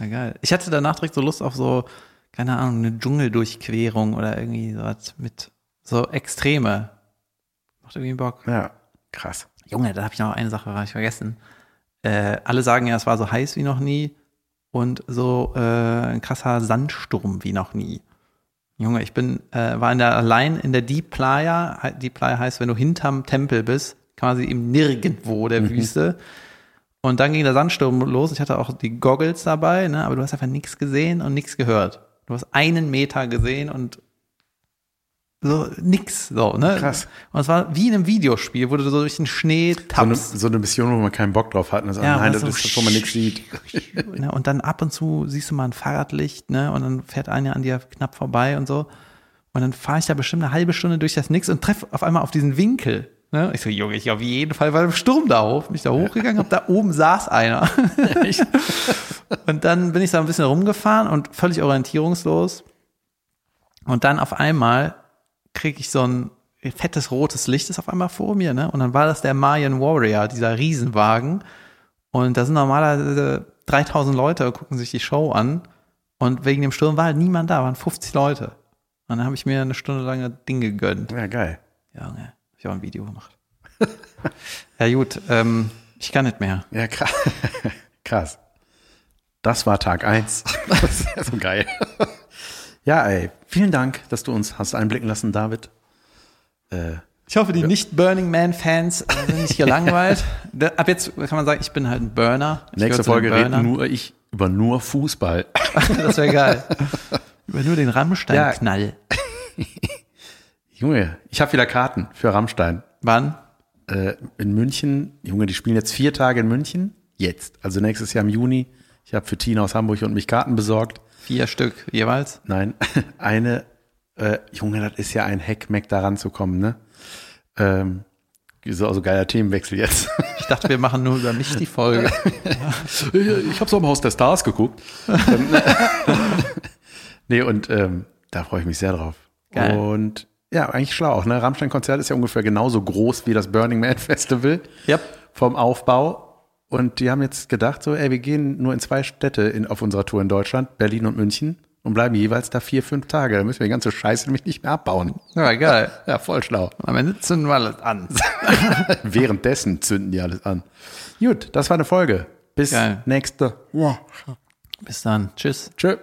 [SPEAKER 1] Ja, geil. Ich hatte danach direkt so Lust auf so, keine Ahnung, eine Dschungeldurchquerung oder irgendwie sowas mit so Extreme. Macht irgendwie Bock.
[SPEAKER 2] Ja, krass.
[SPEAKER 1] Junge, da habe ich noch eine Sache ich vergessen. Äh, alle sagen ja, es war so heiß wie noch nie und so äh, ein krasser Sandsturm wie noch nie. Junge, ich bin, äh, war in der, allein in der Deep Playa. Deep Playa heißt, wenn du hinterm Tempel bist, quasi im Nirgendwo der Wüste. Und dann ging der Sandsturm los. Ich hatte auch die Goggles dabei, ne? aber du hast einfach nichts gesehen und nichts gehört. Du hast einen Meter gesehen und so nix, so, ne?
[SPEAKER 2] Krass.
[SPEAKER 1] Und es war wie in einem Videospiel, wo du so durch den Schnee
[SPEAKER 2] So eine,
[SPEAKER 1] tappst.
[SPEAKER 2] so eine Mission, wo man keinen Bock drauf hat. Und so,
[SPEAKER 1] Ja,
[SPEAKER 2] nein, das
[SPEAKER 1] so
[SPEAKER 2] ist das, wo man nichts sieht.
[SPEAKER 1] ne? Und dann ab und zu siehst du mal ein Fahrradlicht, ne? Und dann fährt einer an dir knapp vorbei und so. Und dann fahre ich da bestimmt eine halbe Stunde durch das Nix und treffe auf einmal auf diesen Winkel. Ne? Ich so, Junge, ich auf jeden Fall war im Sturm da hoch. Bin ich da hochgegangen, hab da oben saß einer. und dann bin ich da ein bisschen rumgefahren und völlig orientierungslos. Und dann auf einmal kriege ich so ein fettes rotes Licht ist auf einmal vor mir, ne? Und dann war das der Mayan Warrior, dieser Riesenwagen. Und da sind normalerweise 3000 Leute, gucken sich die Show an. Und wegen dem Sturm war halt niemand da, waren 50 Leute. Und dann habe ich mir eine Stunde lang ein Ding gegönnt.
[SPEAKER 2] Ja, geil.
[SPEAKER 1] Ja, ne, hab ich auch ein Video gemacht. ja, gut, ähm, ich kann nicht mehr.
[SPEAKER 2] Ja, krass. krass. Das war Tag eins. Das ist ja so geil. Ja, ey, vielen Dank, dass du uns hast einblicken lassen, David. Äh,
[SPEAKER 1] Ich hoffe, die nicht Burning Man-Fans sind nicht gelangweilt. Ab jetzt kann man sagen, ich bin halt ein Burner. Ich
[SPEAKER 2] nächste Folge
[SPEAKER 1] Burnern.
[SPEAKER 2] nur ich über nur Fußball.
[SPEAKER 1] Das wäre geil. Über nur den Rammstein-Knall.
[SPEAKER 2] Junge, ich habe wieder Karten für Rammstein.
[SPEAKER 1] Wann?
[SPEAKER 2] Äh, in München, Junge, die spielen jetzt vier Tage in München. Jetzt. Also nächstes Jahr im Juni. Ich habe für Tina aus Hamburg und mich Karten besorgt.
[SPEAKER 1] Vier Stück jeweils.
[SPEAKER 2] Nein, eine, äh, Junge, das ist ja ein Heckmeck, da ranzukommen, ne? Ähm, so also geiler Themenwechsel jetzt.
[SPEAKER 1] Ich dachte, wir machen nur über mich die Folge.
[SPEAKER 2] ich habe so im Haus der Stars geguckt. Nee, und ähm, da freue ich mich sehr drauf.
[SPEAKER 1] Geil.
[SPEAKER 2] Und ja, eigentlich schlau auch, ne? Rammstein-Konzert ist ja ungefähr genauso groß wie das Burning Man Festival
[SPEAKER 1] Yep.
[SPEAKER 2] vom Aufbau. Und die haben jetzt gedacht, so, ey, wir gehen nur in zwei Städte in, auf unserer Tour in Deutschland, Berlin und München, und bleiben jeweils da vier, fünf Tage. Da müssen wir die ganze Scheiße nämlich nicht mehr abbauen.
[SPEAKER 1] Ja, geil.
[SPEAKER 2] Ja, voll schlau.
[SPEAKER 1] Am Ende zünden wir alles an.
[SPEAKER 2] Währenddessen zünden die alles an. Gut, das war eine Folge. Bis
[SPEAKER 1] Geil.
[SPEAKER 2] nächste. Ja.
[SPEAKER 1] Bis dann. Tschüss.
[SPEAKER 2] Tschö.